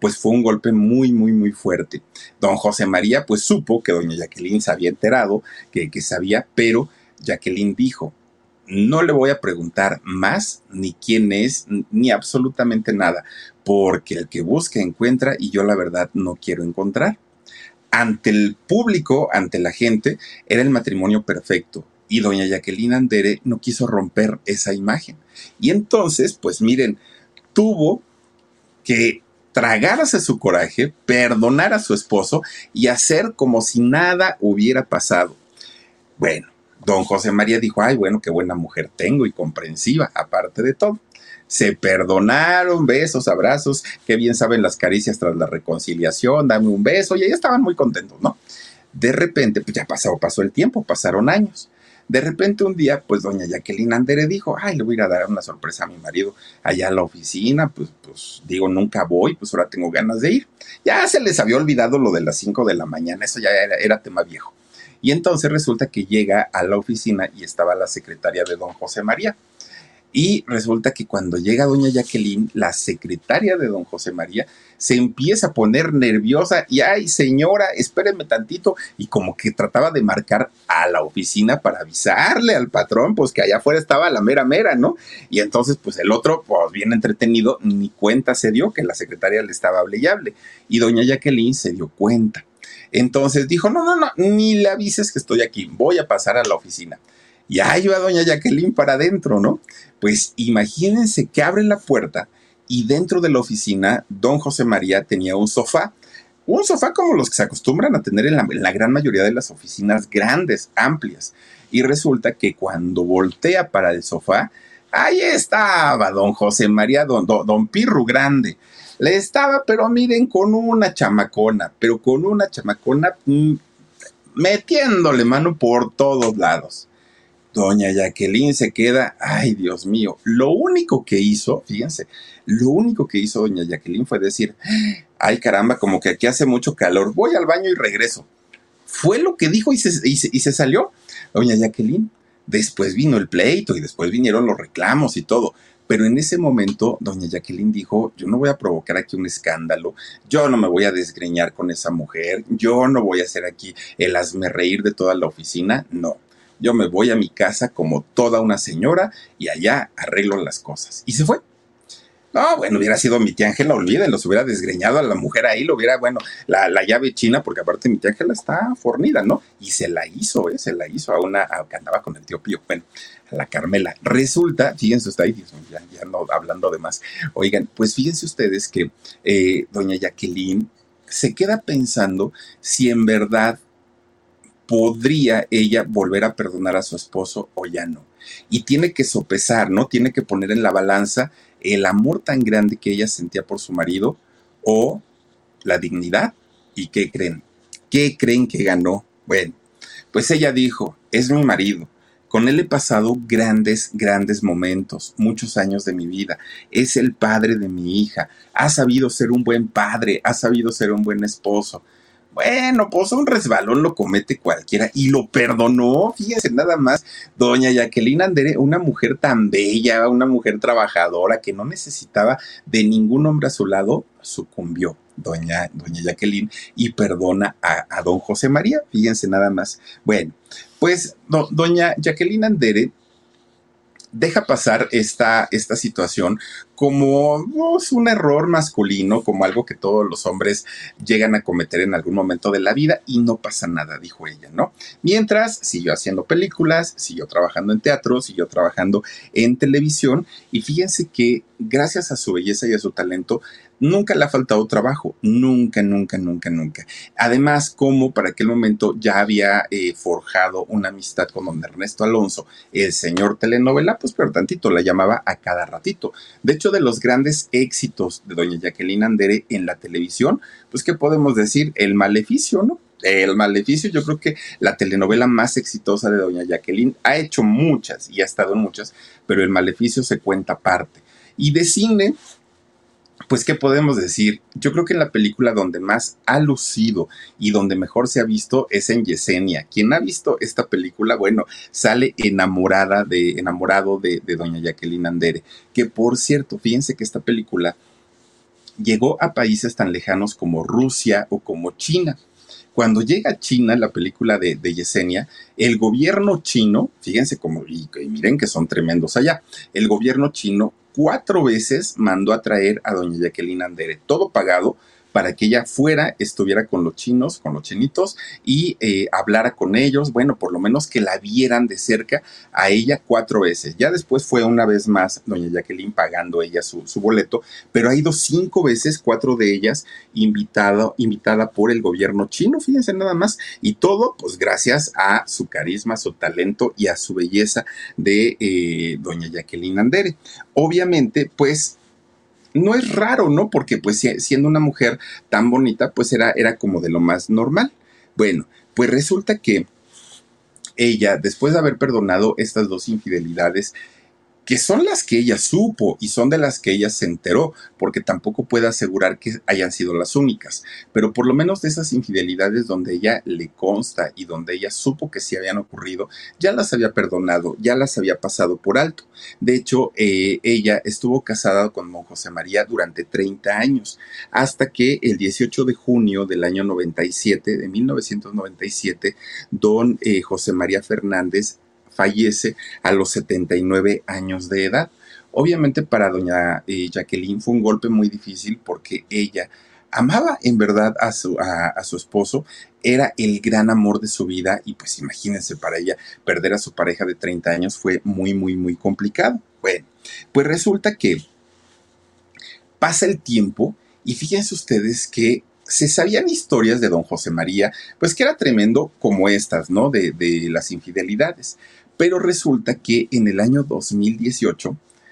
pues fue un golpe muy, muy, muy fuerte. Don José María pues supo que doña Jacqueline se había enterado, que, que sabía, pero Jacqueline dijo, no le voy a preguntar más ni quién es, ni absolutamente nada, porque el que busca encuentra y yo la verdad no quiero encontrar. Ante el público, ante la gente, era el matrimonio perfecto y doña Jacqueline Andere no quiso romper esa imagen. Y entonces, pues miren, tuvo que tragarse su coraje, perdonar a su esposo y hacer como si nada hubiera pasado. Bueno, don José María dijo, ay, bueno, qué buena mujer tengo y comprensiva, aparte de todo. Se perdonaron, besos, abrazos, qué bien saben las caricias tras la reconciliación, dame un beso, y ahí estaban muy contentos, ¿no? De repente, pues ya pasó, pasó el tiempo, pasaron años. De repente un día, pues doña Jacqueline Andere dijo, ay, le voy a ir a dar una sorpresa a mi marido allá a la oficina, pues, pues digo, nunca voy, pues ahora tengo ganas de ir. Ya se les había olvidado lo de las 5 de la mañana, eso ya era, era tema viejo. Y entonces resulta que llega a la oficina y estaba la secretaria de don José María. Y resulta que cuando llega doña Jacqueline, la secretaria de don José María, se empieza a poner nerviosa y, ay, señora, espérenme tantito. Y como que trataba de marcar a la oficina para avisarle al patrón, pues que allá afuera estaba la mera mera, ¿no? Y entonces, pues el otro, pues bien entretenido, ni cuenta se dio que la secretaria le estaba hable y hable. Y doña Jacqueline se dio cuenta. Entonces dijo, no, no, no, ni le avises que estoy aquí, voy a pasar a la oficina. Y ahí va doña Jacqueline para adentro, ¿no? Pues imagínense que abre la puerta y dentro de la oficina, don José María tenía un sofá. Un sofá como los que se acostumbran a tener en la, gran mayoría de las oficinas grandes, amplias. Y resulta que cuando voltea para el sofá, ahí estaba don José María, don, don, don Pirru Grande. Le estaba, pero miren, con una chamacona, pero con una chamacona mm, metiéndole mano por todos lados. Doña Jacqueline se queda, ay Dios mío, lo único que hizo, fíjense, lo único que hizo doña Jacqueline fue decir, ay caramba, como que aquí hace mucho calor, voy al baño y regreso. Fue lo que dijo y se, y se salió. Doña Jacqueline, después vino el pleito y después vinieron los reclamos y todo. Pero en ese momento, doña Jacqueline dijo, yo no voy a provocar aquí un escándalo, yo no me voy a desgreñar con esa mujer, yo no voy a hacer aquí el hazme reír de toda la oficina, no yo me voy a mi casa como toda una señora y allá arreglo las cosas. Y se fue. No, bueno, hubiera sido mi tía Ángela, olvídenlo, se hubiera desgreñado a la mujer ahí, lo hubiera, bueno, la, llave china, porque aparte mi tía Ángela está fornida, ¿no? Y se la hizo, ¿eh? Se la hizo a una, que andaba con el tío Pío, bueno, a la Carmela. Resulta, fíjense ustedes, ya, ya no hablando de más, oigan, pues fíjense ustedes que eh, doña Jacqueline se queda pensando si en verdad podría ella volver a perdonar a su esposo o ya no. Y tiene que sopesar, ¿no? Tiene que poner en la balanza el amor tan grande que ella sentía por su marido o la dignidad. ¿Y qué creen? ¿Qué creen que ganó? Bueno, pues ella dijo, es mi marido. Con él he pasado grandes, grandes momentos, muchos años de mi vida. Es el padre de mi hija. Ha sabido ser un buen padre, ha sabido ser un buen esposo. Bueno, pues un resbalón lo comete cualquiera y lo perdonó. Fíjense nada más, doña Jacqueline Andere, una mujer tan bella, una mujer trabajadora que no necesitaba de ningún hombre a su lado, sucumbió doña, doña Jacqueline y perdona a, don José María. Fíjense nada más. Bueno, pues doña Jacqueline Andere deja pasar esta, esta situación como pues, un error masculino, como algo que todos los hombres llegan a cometer en algún momento de la vida y no pasa nada, dijo ella, ¿no? Mientras siguió haciendo películas, siguió trabajando en teatro, siguió trabajando en televisión y fíjense que gracias a su belleza y a su talento nunca le ha faltado trabajo, nunca, nunca, nunca, nunca. Además, como para aquel momento ya había eh, forjado una amistad con don Ernesto Alonso, el señor telenovela, pues pero tantito la llamaba a cada ratito. De hecho, de los grandes éxitos de doña Jacqueline Andere en la televisión, pues qué podemos decir, el maleficio, ¿no? El Maleficio, yo creo que la telenovela más exitosa de Doña Jacqueline ha hecho muchas y ha estado en muchas, pero El Maleficio se cuenta aparte. Y de cine, pues, ¿qué podemos decir? Yo creo que la película donde más ha lucido y donde mejor se ha visto es en Yesenia. Quien ha visto esta película, bueno, sale enamorada de, enamorado de, doña Jacqueline Andere. Que por cierto, fíjense que esta película llegó a países tan lejanos como Rusia o como China. Cuando llega a China, la película de, de, Yesenia, el gobierno chino, fíjense como, y, miren que son tremendos allá, el gobierno chino cuatro veces mandó a traer a doña Jacqueline Andere, todo pagado para que ella fuera, estuviera con los chinos, con los chinitos y eh, hablara con ellos, bueno, por lo menos que la vieran de cerca a ella cuatro veces. Ya después fue una vez más doña Jacqueline pagando ella su, boleto, pero ha ido cinco veces, cuatro de ellas invitado, invitada por el gobierno chino, fíjense nada más, y todo pues gracias a su carisma, su talento y a su belleza de eh, doña Jacqueline Andere. Obviamente, pues no es raro, ¿no? Porque pues siendo una mujer tan bonita, pues era, era como de lo más normal. Bueno, Pues resulta que ella, después de haber perdonado estas dos infidelidades, que son las que ella supo y son de las que ella se enteró, porque tampoco puede asegurar que hayan sido las únicas, pero por lo menos de esas infidelidades donde ella le consta y donde ella supo que sí habían ocurrido, ya las había perdonado, ya las había pasado por alto. De hecho, eh, ella estuvo casada con don José María durante 30 años, hasta que el 18 de junio del año 97, de 1997, don eh, José María Fernández fallece a los 79 años de edad. Obviamente para doña eh, Jacqueline fue un golpe muy difícil porque ella amaba en verdad a su, a, su esposo, era el gran amor de su vida y pues imagínense para ella perder a su pareja de 30 años fue muy, muy, muy complicado. Bueno, pues resulta que pasa el tiempo y fíjense ustedes que se sabían historias de don José María, pues que era tremendo como estas, ¿no? De, de las infidelidades. Pero resulta que en el año 2018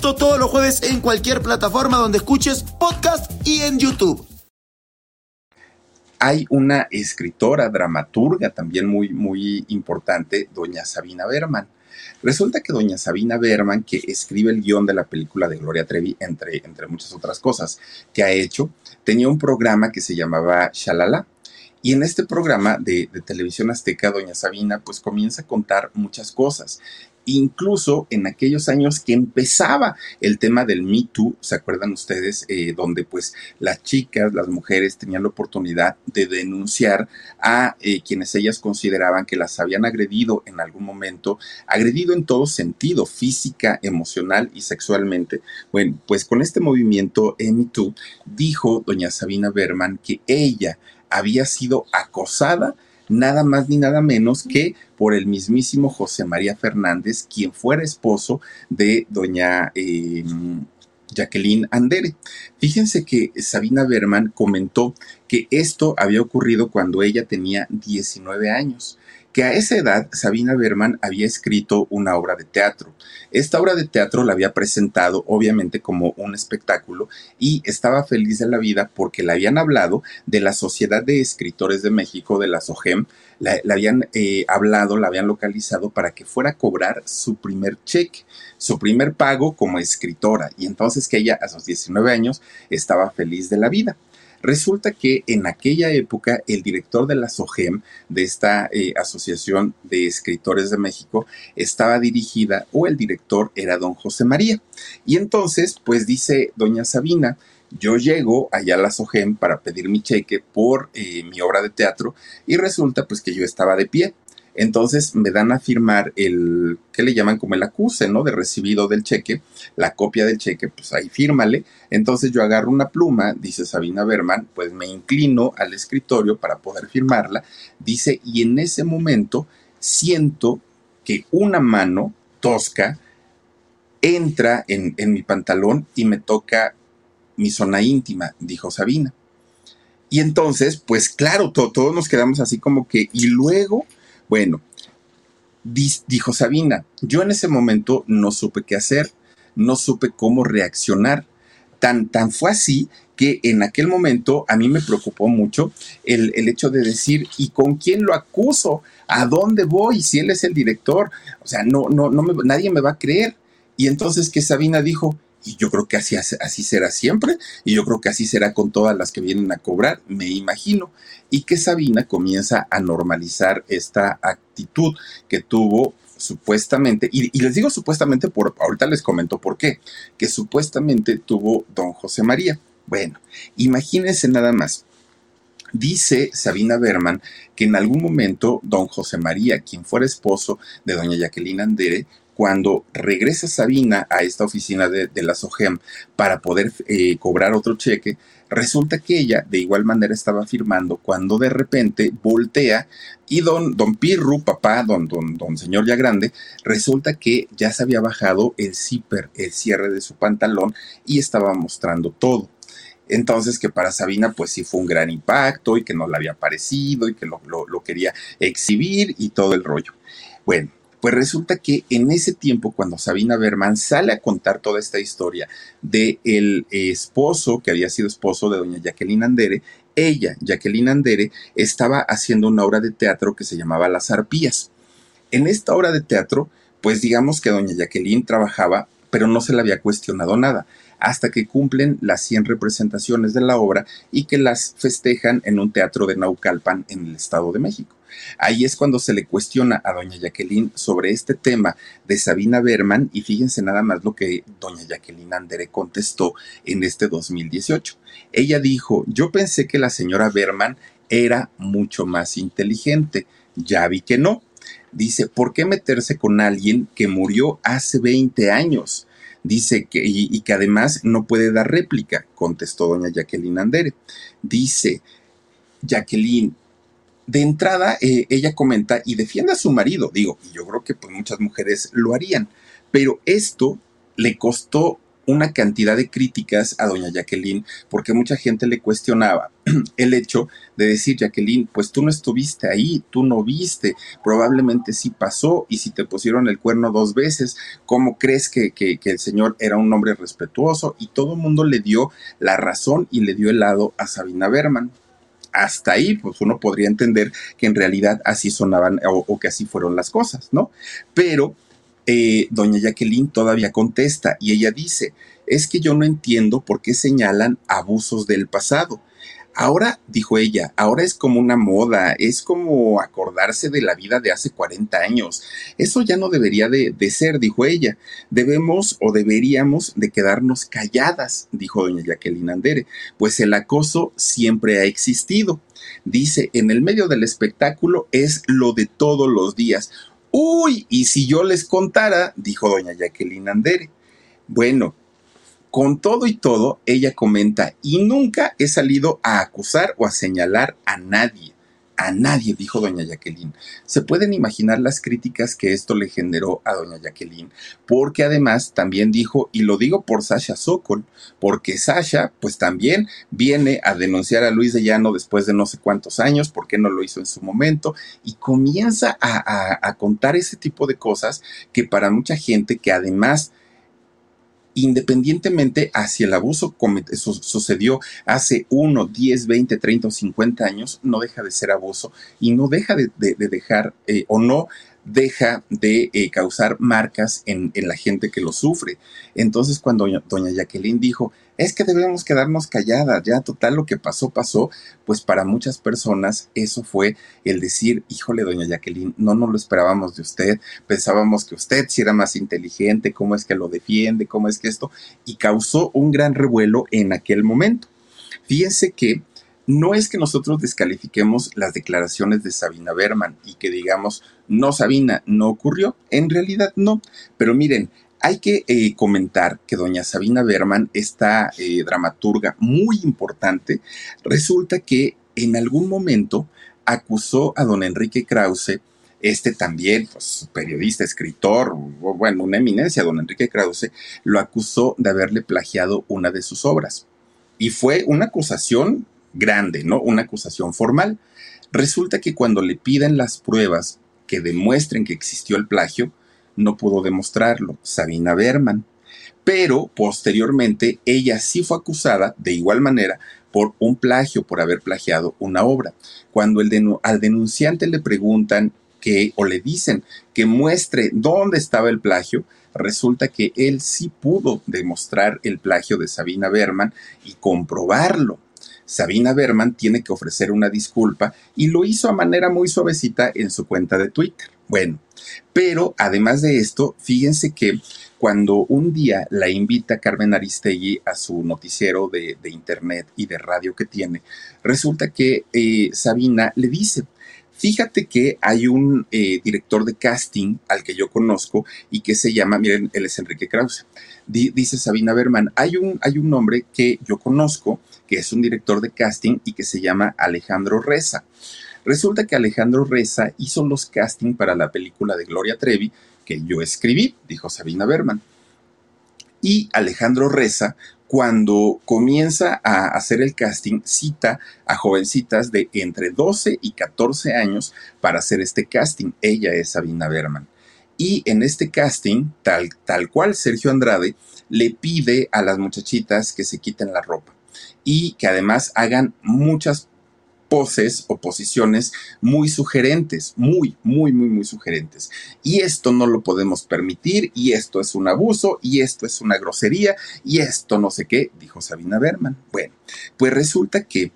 Esto todos los jueves en cualquier plataforma donde escuches podcast y en YouTube. Hay una escritora, dramaturga también muy, muy importante, doña Sabina Berman. Resulta que doña Sabina Berman, que escribe el guion de la película de Gloria Trevi, entre, entre muchas otras cosas que ha hecho, tenía un programa que se llamaba Shalala. Y en este programa de, de, televisión azteca, doña Sabina, pues comienza a contar muchas cosas incluso en aquellos años que empezaba el tema del Me Too, ¿se acuerdan ustedes? Eh, donde pues las chicas, las mujeres tenían la oportunidad de denunciar a eh, quienes ellas consideraban que las habían agredido en algún momento, agredido en todo sentido, física, emocional y sexualmente. Bueno, pues con este movimiento Me Too dijo doña Sabina Berman que ella había sido acosada nada más ni nada menos que por el mismísimo José María Fernández, quien fuera esposo de doña eh, Jacqueline Andere. Fíjense que Sabina Berman comentó que esto había ocurrido cuando ella tenía 19 años que a esa edad Sabina Berman había escrito una obra de teatro. Esta obra de teatro la había presentado obviamente como un espectáculo y estaba feliz de la vida porque le habían hablado de la Sociedad de Escritores de México, de la SOGEM, la, habían eh, hablado, la habían localizado para que fuera a cobrar su primer cheque, su primer pago como escritora y entonces que ella a sus 19 años estaba feliz de la vida. Resulta que en aquella época el director de la SOGEM, de esta eh, Asociación de Escritores de México, estaba dirigida o el director era don José María. Y entonces, pues dice doña Sabina, yo llego allá a la SOGEM para pedir mi cheque por eh, mi obra de teatro y resulta pues que yo estaba de pie. Entonces me dan a firmar el, que le llaman como el acuse, ¿no? De recibido del cheque, la copia del cheque, pues ahí fírmale. Entonces yo agarro una pluma, dice Sabina Berman, pues me inclino al escritorio para poder firmarla, dice, y en ese momento siento que una mano tosca entra en, en mi pantalón y me toca mi zona íntima, dijo Sabina. Y entonces, pues claro, todos nos quedamos así como que, y luego bueno, dijo Sabina, yo en ese momento no supe qué hacer, no supe cómo reaccionar. Tan, tan fue así que en aquel momento a mí me preocupó mucho el, hecho de decir, ¿y con quién lo acuso? ¿A dónde voy? Si él es el director. O sea, no, no, no nadie me va a creer. Y entonces que Sabina dijo, y yo creo que así, será siempre, y yo creo que así será con todas las que vienen a cobrar, me imagino. Y que Sabina comienza a normalizar esta actitud que tuvo supuestamente, y, les digo supuestamente, por, ahorita les comento por qué, que supuestamente tuvo don José María. Bueno, imagínense nada más. Dice Sabina Berman que en algún momento don José María, quien fuera esposo de doña Jacqueline Andere, cuando regresa Sabina a esta oficina de, la SOGEM para poder eh, cobrar otro cheque, resulta que ella de igual manera estaba firmando cuando de repente voltea y don, don Pirru, papá, don, don, don señor ya grande, resulta que ya se había bajado el zipper, el cierre de su pantalón y estaba mostrando todo. Entonces, que para Sabina, pues sí fue un gran impacto y que no le había parecido y que lo, lo quería exhibir y todo el rollo. Bueno, pues resulta que en ese tiempo, cuando Sabina Berman sale a contar toda esta historia de el esposo, que había sido esposo de doña Jacqueline Andere, ella, Jacqueline Andere, estaba haciendo una obra de teatro que se llamaba Las Arpías. En esta obra de teatro, pues digamos que doña Jacqueline trabajaba, pero no se le había cuestionado nada hasta que cumplen las 100 representaciones de la obra y que las festejan en un teatro de Naucalpan en el Estado de México. Ahí es cuando se le cuestiona a doña Jacqueline sobre este tema de Sabina Berman y fíjense nada más lo que doña Jacqueline Andere contestó en este 2018. Ella dijo, yo pensé que la señora Berman era mucho más inteligente, ya vi que no. Dice, ¿por qué meterse con alguien que murió hace 20 años? Dice que, y, que además no puede dar réplica, contestó doña Jacqueline Andere. Dice, Jacqueline, de entrada, eh, ella comenta y defiende a su marido, digo, y yo creo que pues muchas mujeres lo harían, pero esto le costó una cantidad de críticas a doña Jacqueline porque mucha gente le cuestionaba [CLEARS THROAT] el hecho de decir, Jacqueline, pues tú no estuviste ahí, tú no viste, probablemente sí pasó y si te pusieron el cuerno dos veces, ¿cómo crees que, que, el señor era un hombre respetuoso? Y todo el mundo le dio la razón y le dio el lado a Sabina Berman hasta ahí, pues uno podría entender que en realidad así sonaban o, que así fueron las cosas, ¿no? Pero eh, doña Jacqueline todavía contesta y ella dice, es que yo no entiendo por qué señalan abusos del pasado. Ahora, dijo ella, ahora es como una moda, es como acordarse de la vida de hace 40 años. Eso ya no debería de, de, ser, dijo ella. Debemos o deberíamos de quedarnos calladas, dijo doña Jacqueline Andere, pues el acoso siempre ha existido. Dice, en el medio del espectáculo es lo de todos los días. Uy, y si yo les contara, dijo doña Jacqueline Andere. Bueno, con todo y todo, ella comenta, y nunca he salido a acusar o a señalar a nadie a nadie, dijo doña Jacqueline. Se pueden imaginar las críticas que esto le generó a doña Jacqueline, porque además también dijo, y lo digo por Sasha Sokol, porque Sasha pues también viene a denunciar a Luis de Llano después de no sé cuántos años, ¿por qué no lo hizo en su momento? Y comienza a, a contar ese tipo de cosas que para mucha gente que además independientemente hacia el abuso sucedió hace 1, 10, 20, 30 o 50 años, no deja de ser abuso y no deja de, dejar eh, o no deja de eh, causar marcas en, la gente que lo sufre. Entonces, cuando doña Jacqueline dijo, es que debemos quedarnos calladas, ya total lo que pasó, pasó, pues para muchas personas eso fue el decir, híjole, doña Jacqueline, no nos lo esperábamos de usted, pensábamos que usted si era más inteligente, cómo es que lo defiende, cómo es que esto, y causó un gran revuelo en aquel momento. Fíjense que no es que nosotros descalifiquemos las declaraciones de Sabina Berman y que digamos, no Sabina, no ocurrió. En realidad no. Pero miren, hay que eh, comentar que doña Sabina Berman, esta eh, dramaturga muy importante, resulta que en algún momento acusó a don Enrique Krause, este también, pues, periodista, escritor, bueno, una eminencia, don Enrique Krause, lo acusó de haberle plagiado una de sus obras. Y fue una acusación grande, ¿no? Una acusación formal. Resulta que cuando le piden las pruebas que demuestren que existió el plagio, no pudo demostrarlo, Sabina Berman. Pero posteriormente ella sí fue acusada de igual manera por un plagio, por haber plagiado una obra. Cuando al denunciante le preguntan que o le dicen que muestre dónde estaba el plagio, resulta que él sí pudo demostrar el plagio de Sabina Berman y comprobarlo. Sabina Berman tiene que ofrecer una disculpa y lo hizo a manera muy suavecita en su cuenta de Twitter. Bueno, pero además de esto, fíjense que cuando un día la invita Carmen Aristegui a su noticiero de, internet y de radio que tiene, resulta que eh, Sabina le dice, Fíjate que hay un eh, director de casting al que yo conozco y que se llama, miren, él es Enrique Krause. dice Sabina Berman, hay un, hay un hombre que yo conozco que es un director de casting y que se llama Alejandro Reza. Resulta que Alejandro Reza hizo los casting para la película de Gloria Trevi que yo escribí, dijo Sabina Berman. Y Alejandro Reza cuando comienza a hacer el casting, cita a jovencitas de entre 12 y 14 años para hacer este casting. Ella es Sabina Berman. Y en este casting, tal, tal cual Sergio Andrade, le pide a las muchachitas que se quiten la ropa y que además hagan muchas poses o posiciones muy sugerentes, muy, muy, muy, muy sugerentes. Y esto no lo podemos permitir, y esto es un abuso, y esto es una grosería, y esto no sé qué, dijo Sabina Berman. Bueno, pues resulta que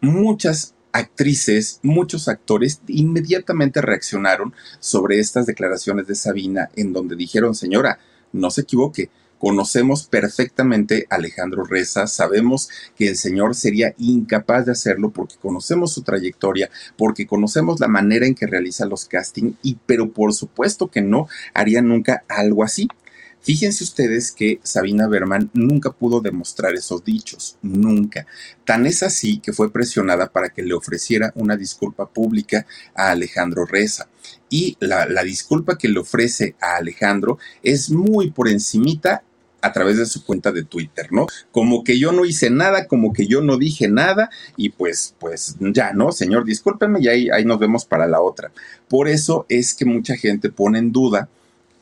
muchas actrices, muchos actores inmediatamente reaccionaron sobre estas declaraciones de Sabina en donde dijeron, señora, no se equivoque, Conocemos perfectamente a Alejandro Reza, sabemos que el Señor sería incapaz de hacerlo porque conocemos su trayectoria, porque conocemos la manera en que realiza los castings, y pero por supuesto que no haría nunca algo así. Fíjense ustedes que Sabina Berman nunca pudo demostrar esos dichos, nunca. Tan es así que fue presionada para que le ofreciera una disculpa pública a Alejandro Reza. Y la, la disculpa que le ofrece a Alejandro es muy por encimita a través de su cuenta de Twitter, ¿no? Como que yo no hice nada, como que yo no dije nada y pues, pues ya, ¿no? Señor, discúlpeme y ahí, ahí nos vemos para la otra. Por eso es que mucha gente pone en duda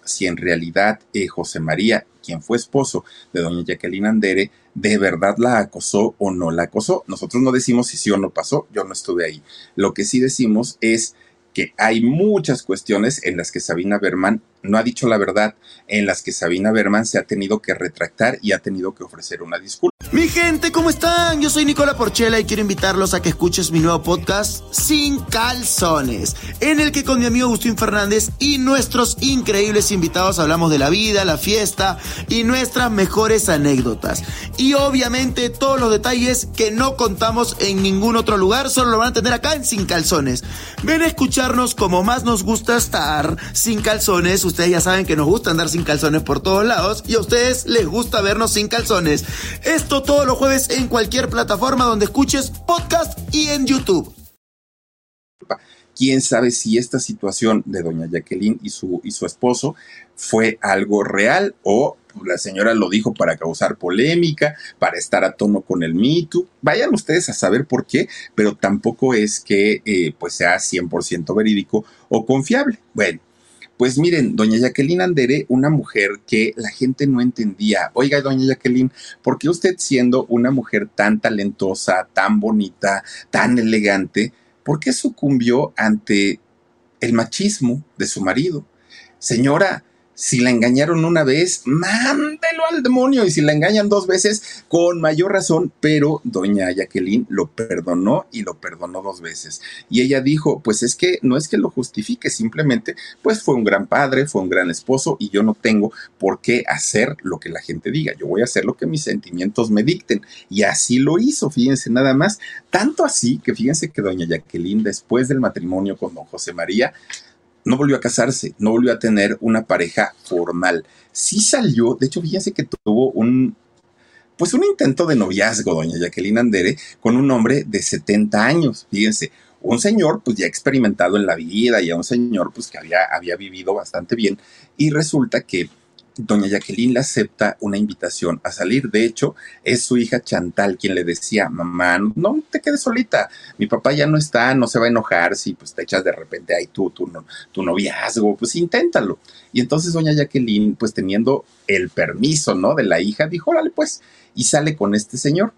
si en realidad eh, José María, quien fue esposo de doña Jacqueline Andere, de verdad la acosó o no la acosó. Nosotros no decimos si sí o no pasó, yo no estuve ahí. Lo que sí decimos es que hay muchas cuestiones en las que Sabina Berman no ha dicho la verdad, en las que Sabina Berman se ha tenido que retractar y ha tenido que ofrecer una disculpa. Mi gente, ¿cómo están? Yo soy Nicola Porchela y quiero invitarlos a que escuches mi nuevo podcast Sin Calzones, en el que con mi amigo Agustín Fernández y nuestros increíbles invitados hablamos de la vida, la fiesta y nuestras mejores anécdotas. Y obviamente todos los detalles que no contamos en ningún otro lugar, solo lo van a tener acá en Sin Calzones. Ven a escucharnos como más nos gusta estar sin calzones ustedes ya saben que nos gusta andar sin calzones por todos lados y a ustedes les gusta vernos sin calzones. Esto todos los jueves en cualquier plataforma donde escuches podcast y en YouTube. Quién sabe si esta situación de doña Jacqueline y su, y su esposo fue algo real o la señora lo dijo para causar polémica, para estar a tono con el mito. Vayan ustedes a saber por qué, pero tampoco es que eh, pues sea 100% verídico o confiable. Bueno, pues miren, doña Jacqueline Andere, una mujer que la gente no entendía. Oiga, doña Jacqueline, ¿por qué usted siendo una mujer tan talentosa, tan bonita, tan elegante, por qué sucumbió ante el machismo de su marido? Señora, si la engañaron una vez, mándelo al demonio. Y si la engañan dos veces, con mayor razón. Pero doña Jacqueline lo perdonó y lo perdonó dos veces. Y ella dijo, pues es que no es que lo justifique, simplemente, pues fue un gran padre, fue un gran esposo y yo no tengo por qué hacer lo que la gente diga. Yo voy a hacer lo que mis sentimientos me dicten. Y así lo hizo, fíjense nada más. Tanto así que fíjense que doña Jacqueline, después del matrimonio con don José María, no volvió a casarse, no volvió a tener una pareja formal. Sí salió, de hecho, fíjense que tuvo un, pues un intento de noviazgo, doña Jacqueline Andere, con un hombre de 70 años, fíjense, un señor pues ya experimentado en la vida, y un señor pues que había, había vivido bastante bien, y resulta que doña Jacqueline le acepta una invitación a salir. De hecho, es su hija Chantal quien le decía, mamá, no te quedes solita, mi papá ya no está, no se va a enojar si pues te echas de repente ahí tú, tu, tu noviazgo, pues inténtalo. Y entonces doña Jacqueline, pues teniendo el permiso, ¿no? De la hija, dijo, órale pues, y sale con este señor.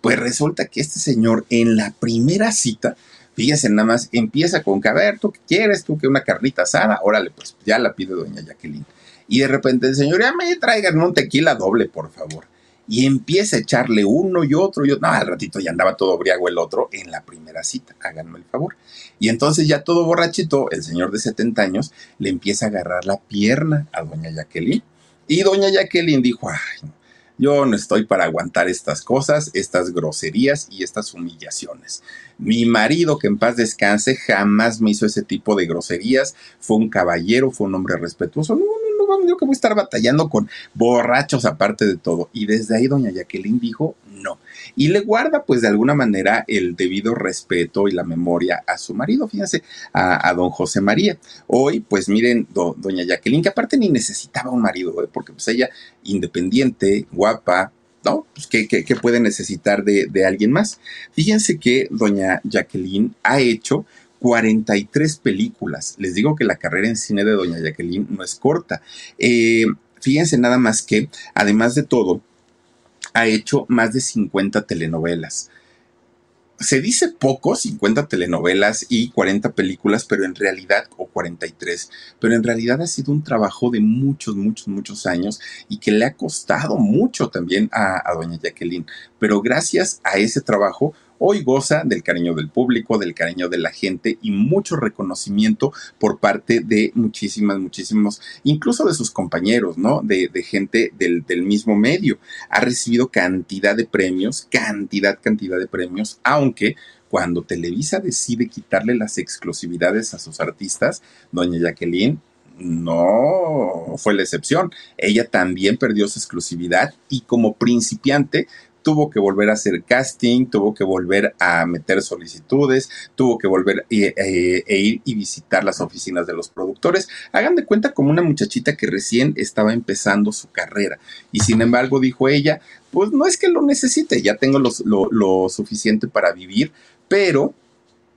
Pues resulta que este señor en la primera cita, fíjense nada más, empieza con que, a ver, ¿tú qué quieres? ¿Tú que una carnita asada? Órale, pues ya la pide doña Jacqueline y de repente el señor, ya me traigan un tequila doble, por favor. Y empieza a echarle uno y otro y otro. No, al ratito ya andaba todo briago el otro en la primera cita, háganme el favor. Y entonces ya todo borrachito, el señor de 70 años le empieza a agarrar la pierna a doña Jacqueline. Y doña Jacqueline dijo, ay, yo no estoy para aguantar estas cosas, estas groserías y estas humillaciones. Mi marido, que en paz descanse, jamás me hizo ese tipo de groserías. Fue un caballero, fue un hombre respetuoso. No, no, yo que voy a estar batallando con borrachos aparte de todo. Y desde ahí doña Jacqueline dijo, no y le guarda pues de alguna manera el debido respeto y la memoria a su marido, fíjense, a, don José María. Hoy pues miren, doña Jacqueline, que aparte ni necesitaba un marido, ¿eh? porque pues ella independiente, guapa, ¿no? Pues, ¿qué, puede necesitar de, de, alguien más? Fíjense que doña Jacqueline ha hecho 43 películas. Les digo que la carrera en cine de doña Jacqueline no es corta. Eh, fíjense nada más que, además de todo, ha hecho más de 50 telenovelas. Se dice poco, 50 telenovelas y 40 películas, pero en realidad, o 43, pero en realidad ha sido un trabajo de muchos, muchos, muchos años y que le ha costado mucho también a, a doña Jacqueline. Pero gracias a ese trabajo, hoy goza del cariño del público, del cariño de la gente y mucho reconocimiento por parte de muchísimas, muchísimos, incluso de sus compañeros, ¿no? De, gente del, del, mismo medio. Ha recibido cantidad de premios, cantidad, cantidad de premios, aunque cuando Televisa decide quitarle las exclusividades a sus artistas, doña Jacqueline no fue la excepción. Ella también perdió su exclusividad y como principiante tuvo que volver a hacer casting, tuvo que volver a meter solicitudes, tuvo que volver e, e, ir y visitar las oficinas de los productores. Hagan de cuenta como una muchachita que recién estaba empezando su carrera. Y sin embargo, dijo ella, pues no es que lo necesite, ya tengo lo suficiente para vivir, pero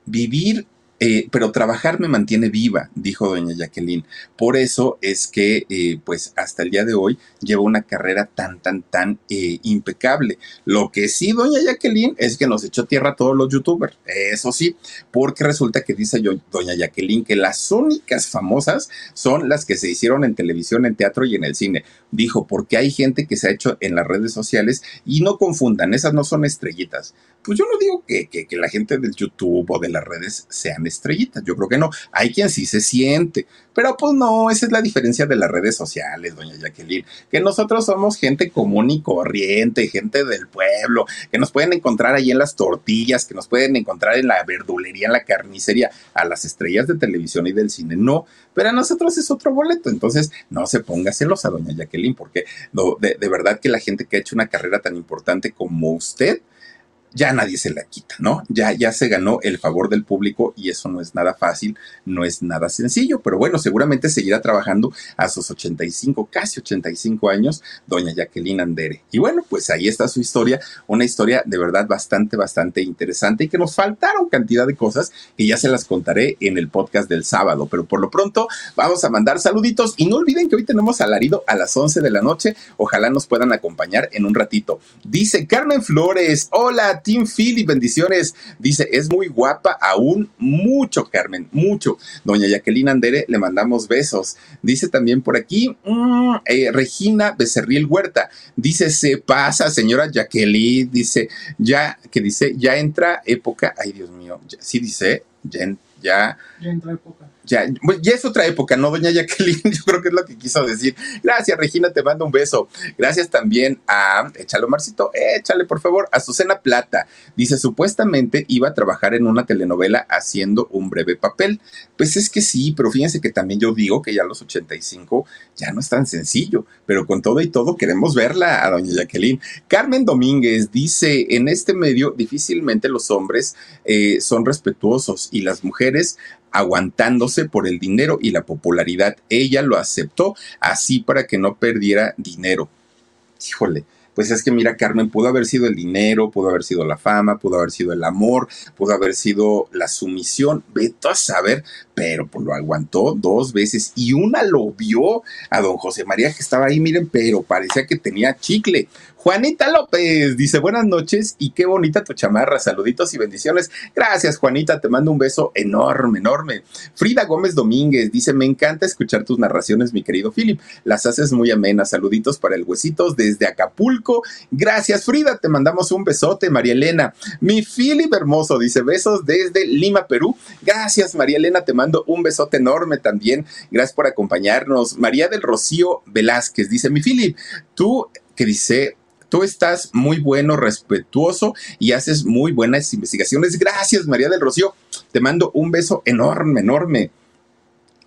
vivir eh, pero trabajar me mantiene viva, dijo doña Jacqueline. Por eso es que, eh, pues, hasta el día de hoy lleva una carrera tan, tan, tan eh, impecable. Lo que sí, doña Jacqueline, es que nos echó tierra a todos los youtubers. Eso sí, porque resulta que dice doña Jacqueline que las únicas famosas son las que se hicieron en televisión, en teatro y en el cine. Dijo, porque hay gente que se ha hecho en las redes sociales y no confundan, esas no son estrellitas. Pues yo no digo que, que, que la gente del YouTube o de las redes sean estrellitas. Yo creo que no. Hay quien sí se siente. Pero pues no, esa es la diferencia de las redes sociales, doña Jacqueline. Que nosotros somos gente común y corriente, gente del pueblo, que nos pueden encontrar ahí en las tortillas, que nos pueden encontrar en la verdulería, en la carnicería. A las estrellas de televisión y del cine no. Pero a nosotros es otro boleto. Entonces no se ponga celosa, doña Jacqueline, porque de verdad que la gente que ha hecho una carrera tan importante como usted, ya nadie se la quita, ¿no? Ya, ya se ganó el favor del público y eso no es nada fácil, no es nada sencillo, pero bueno, seguramente seguirá trabajando a sus 85, casi 85 años, doña Jacqueline Andere. Y bueno, pues ahí está su historia, una historia de verdad bastante, bastante interesante y que nos faltaron cantidad de cosas que ya se las contaré en el podcast del sábado, pero por lo pronto vamos a mandar saluditos y no olviden que hoy tenemos alarido a las 11 de la noche, ojalá nos puedan acompañar en un ratito. Dice Carmen Flores, hola, Team Philly, bendiciones. Dice, es muy guapa aún, mucho, Carmen, mucho. Doña Jacqueline Andere, le mandamos besos. Dice también por aquí, mm, eh, Regina Becerril Huerta. Dice, se pasa, señora Jacqueline. Dice, ya, que dice, ya entra época. Ay, Dios mío, sí dice, ya, ya. Ya entra época ya, ya es otra época, ¿no, doña Jacqueline? [LAUGHS] Yo creo que es lo que quiso decir. Gracias, Regina, te mando un beso. Gracias también a, échale, Marcito, échale, por favor, a Susana Plata. Dice, supuestamente iba a trabajar en una telenovela haciendo un breve papel. Pues es que sí, pero fíjense que también yo digo que ya a los 85 ya no es tan sencillo, pero con todo y todo queremos verla a doña Jacqueline. Carmen Domínguez dice, en este medio difícilmente los hombres eh, son respetuosos y las mujeres aguantándose por el dinero y la popularidad. Ella lo aceptó así para que no perdiera dinero. Híjole, pues es que mira, Carmen, pudo haber sido el dinero, pudo haber sido la fama, pudo haber sido el amor, pudo haber sido la sumisión, veto a saber, pero pues lo aguantó dos veces y una lo vio a don José María que estaba ahí, miren, pero parecía que tenía chicle. Juanita López dice buenas noches y qué bonita tu chamarra, saluditos y bendiciones. Gracias Juanita, te mando un beso enorme, enorme. Frida Gómez Domínguez dice me encanta escuchar tus narraciones, mi querido Philip. Las haces muy amenas. Saluditos para el Huesitos desde Acapulco. Gracias Frida, te mandamos un besote, María Elena. Mi Philip hermoso dice besos desde Lima, Perú. Gracias María Elena, te mando un besote enorme también. Gracias por acompañarnos. María del Rocío Velázquez dice mi Philip, tú que dice Tú estás muy bueno, respetuoso y haces muy buenas investigaciones. Gracias, María del Rocío. Te mando un beso enorme, enorme.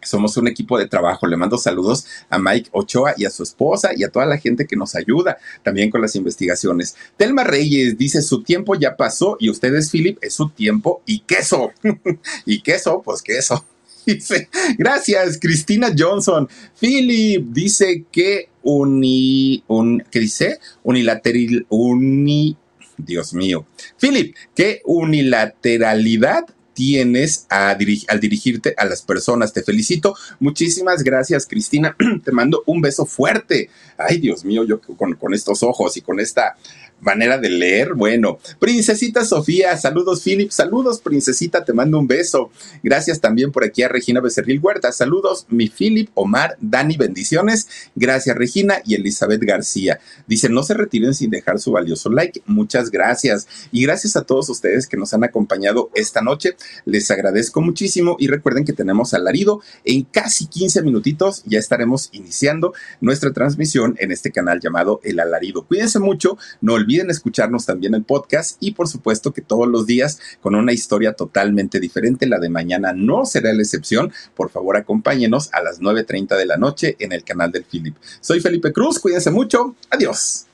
Somos un equipo de trabajo. Le mando saludos a Mike Ochoa y a su esposa y a toda la gente que nos ayuda también con las investigaciones. Telma Reyes dice, su tiempo ya pasó y ustedes, Philip, es su tiempo y queso. [LAUGHS] y queso, pues queso. [LAUGHS] Dice, gracias, Cristina Johnson. Philip dice que uni, un, ¿qué dice? Unilateral, uni, Dios mío. Philip, ¿qué unilateralidad tienes al dirigirte a las personas. Te felicito. Muchísimas gracias, Cristina. [CLEARS THROAT] Te mando un beso fuerte. Ay, Dios mío, yo con, con estos ojos y con esta manera de leer. Bueno, Princesita Sofía, saludos Philip, saludos Princesita, te mando un beso. Gracias también por aquí a Regina Becerril Huerta, saludos mi Philip, Omar, Dani, bendiciones. Gracias Regina y Elizabeth García. Dice, no se retiren sin dejar su valioso like. Muchas gracias. Y gracias a todos ustedes que nos han acompañado esta noche. Les agradezco muchísimo y recuerden que tenemos alarido en casi 15 minutitos. Ya estaremos iniciando nuestra transmisión en este canal llamado El Alarido. Cuídense mucho, no olviden olviden escucharnos también el podcast y por supuesto que todos los días con una historia totalmente diferente. La de mañana no será la excepción. Por favor, acompáñenos a las 9.30 de la noche en el canal del Philip. Soy Felipe Cruz, cuídense mucho. Adiós.